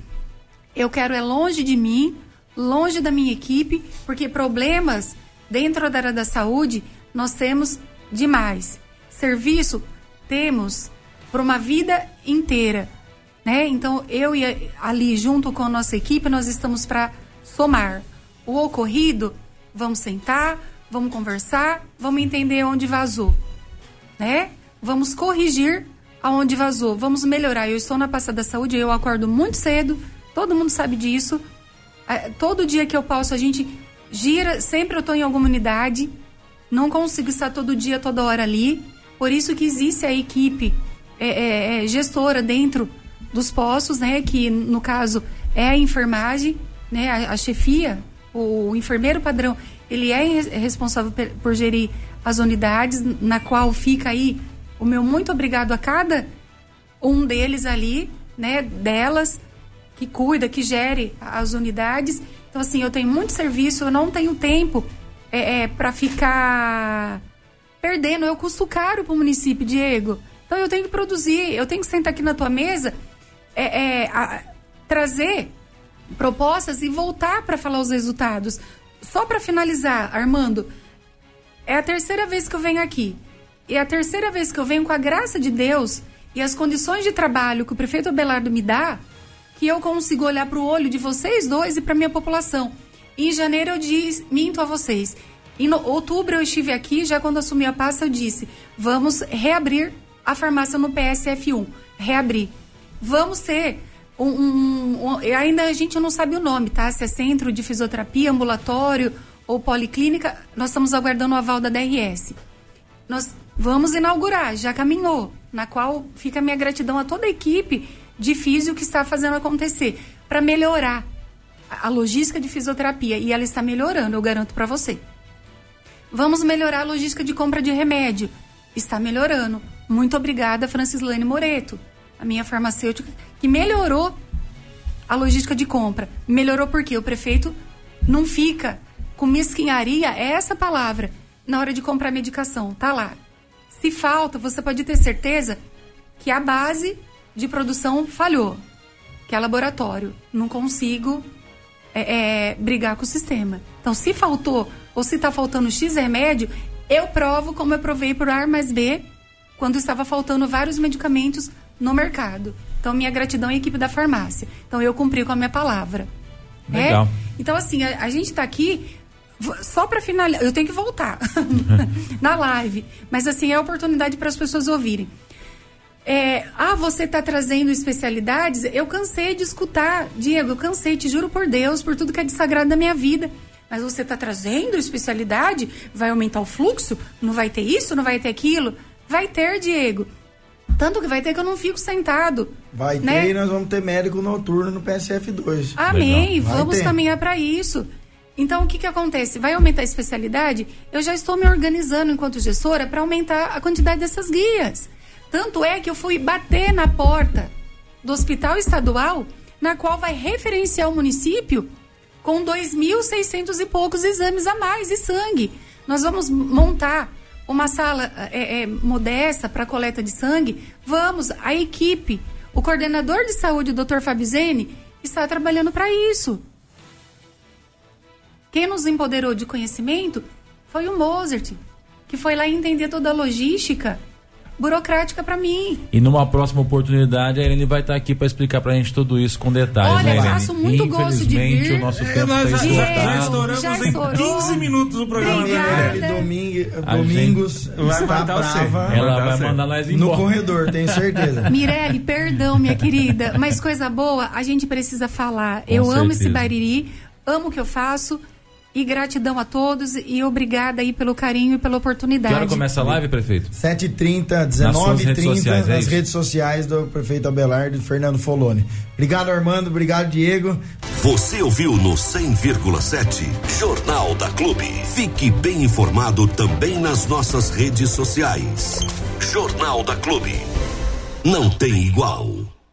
eu quero é longe de mim, longe da minha equipe, porque problemas dentro da área da saúde nós temos demais. Serviço temos por uma vida inteira, né? Então, eu e ali junto com a nossa equipe, nós estamos para somar o ocorrido, vamos sentar, vamos conversar, vamos entender onde vazou, né? Vamos corrigir aonde vazou, vamos melhorar. Eu estou na pasta da saúde, eu acordo muito cedo, todo mundo sabe disso. Todo dia que eu posso, a gente gira, sempre eu estou em alguma unidade, não consigo estar todo dia, toda hora ali. Por isso que existe a equipe é, é, é, gestora dentro dos postos, né? Que no caso é a enfermagem, né? A, a chefia, o, o enfermeiro padrão, ele é responsável por gerir as unidades, na qual fica aí o meu muito obrigado a cada um deles ali, né, delas, que cuida, que gere as unidades. Então, assim, eu tenho muito serviço, eu não tenho tempo é, é para ficar perdendo. Eu custo caro para o município, Diego. Então, eu tenho que produzir, eu tenho que sentar aqui na tua mesa, é, é a, trazer propostas e voltar para falar os resultados. Só para finalizar, Armando, é a terceira vez que eu venho aqui. É a terceira vez que eu venho com a graça de Deus e as condições de trabalho que o prefeito Abelardo me dá, que eu consigo olhar para o olho de vocês dois e para minha população. Em janeiro eu disse, minto a vocês. Em outubro eu estive aqui, já quando assumi a pasta eu disse, vamos reabrir a farmácia no PSF1. Reabrir. Vamos ter um, um, um, ainda a gente não sabe o nome, tá? Se é centro de fisioterapia, ambulatório ou policlínica, nós estamos aguardando o aval da DRS. Nós vamos inaugurar, já caminhou, na qual fica a minha gratidão a toda a equipe de físio que está fazendo acontecer, para melhorar a logística de fisioterapia. E ela está melhorando, eu garanto para você. Vamos melhorar a logística de compra de remédio. está melhorando. Muito obrigada, Francislane Moreto, a minha farmacêutica, que melhorou a logística de compra. Melhorou porque o prefeito não fica com mesquinharia, é essa palavra, na hora de comprar medicação. Tá lá. Se falta, você pode ter certeza que a base de produção falhou, que é laboratório. Não consigo é, é, brigar com o sistema. Então, se faltou ou se está faltando X remédio, eu provo como eu provei por A mais B quando estava faltando vários medicamentos no mercado. Então, minha gratidão à equipe da farmácia. Então, eu cumpri com a minha palavra. É? Legal. É? Então, assim, a, a gente está aqui só para finalizar. Eu tenho que voltar na live. Mas, assim, é a oportunidade para as pessoas ouvirem. É, ah, você está trazendo especialidades? Eu cansei de escutar, Diego, eu cansei, te juro por Deus, por tudo que é de sagrado da minha vida. Mas você está trazendo especialidade? Vai aumentar o fluxo? Não vai ter isso? Não vai ter aquilo? Vai ter, Diego. Tanto que vai ter que eu não fico sentado. Vai né? ter e nós vamos ter médico noturno no PSF2. Amém. Vamos caminhar para isso. Então, o que, que acontece? Vai aumentar a especialidade? Eu já estou me organizando enquanto gestora para aumentar a quantidade dessas guias. Tanto é que eu fui bater na porta do hospital estadual, na qual vai referenciar o município com 2.600 e poucos exames a mais de sangue. Nós vamos montar uma sala é, é, modesta para coleta de sangue, vamos, a equipe, o coordenador de saúde, o Dr. Fabizene, está trabalhando para isso. Quem nos empoderou de conhecimento foi o Mozart, que foi lá entender toda a logística burocrática para mim. E numa próxima oportunidade a Irene vai estar aqui para explicar para a gente tudo isso com detalhes. Olha, né, eu faço muito gosto de vir. o nosso tempo é, está esgotado. Já, estouramos já em 15 minutos o programa Obrigada. Domingo, domingos vai está brava. Ela vai mandar nós embora. No corredor, tenho certeza. Mirelle, perdão, minha querida, mas coisa boa, a gente precisa falar. Com eu certeza. amo esse Bariri, amo o que eu faço. E gratidão a todos e obrigada aí pelo carinho e pela oportunidade. Que hora começa a live, prefeito? 7h30, 19h30 nas, nas redes sociais do prefeito Abelardo e Fernando Foloni. Obrigado, Armando. Obrigado, Diego. Você ouviu no 100,7 Jornal da Clube. Fique bem informado também nas nossas redes sociais. Jornal da Clube. Não tem igual.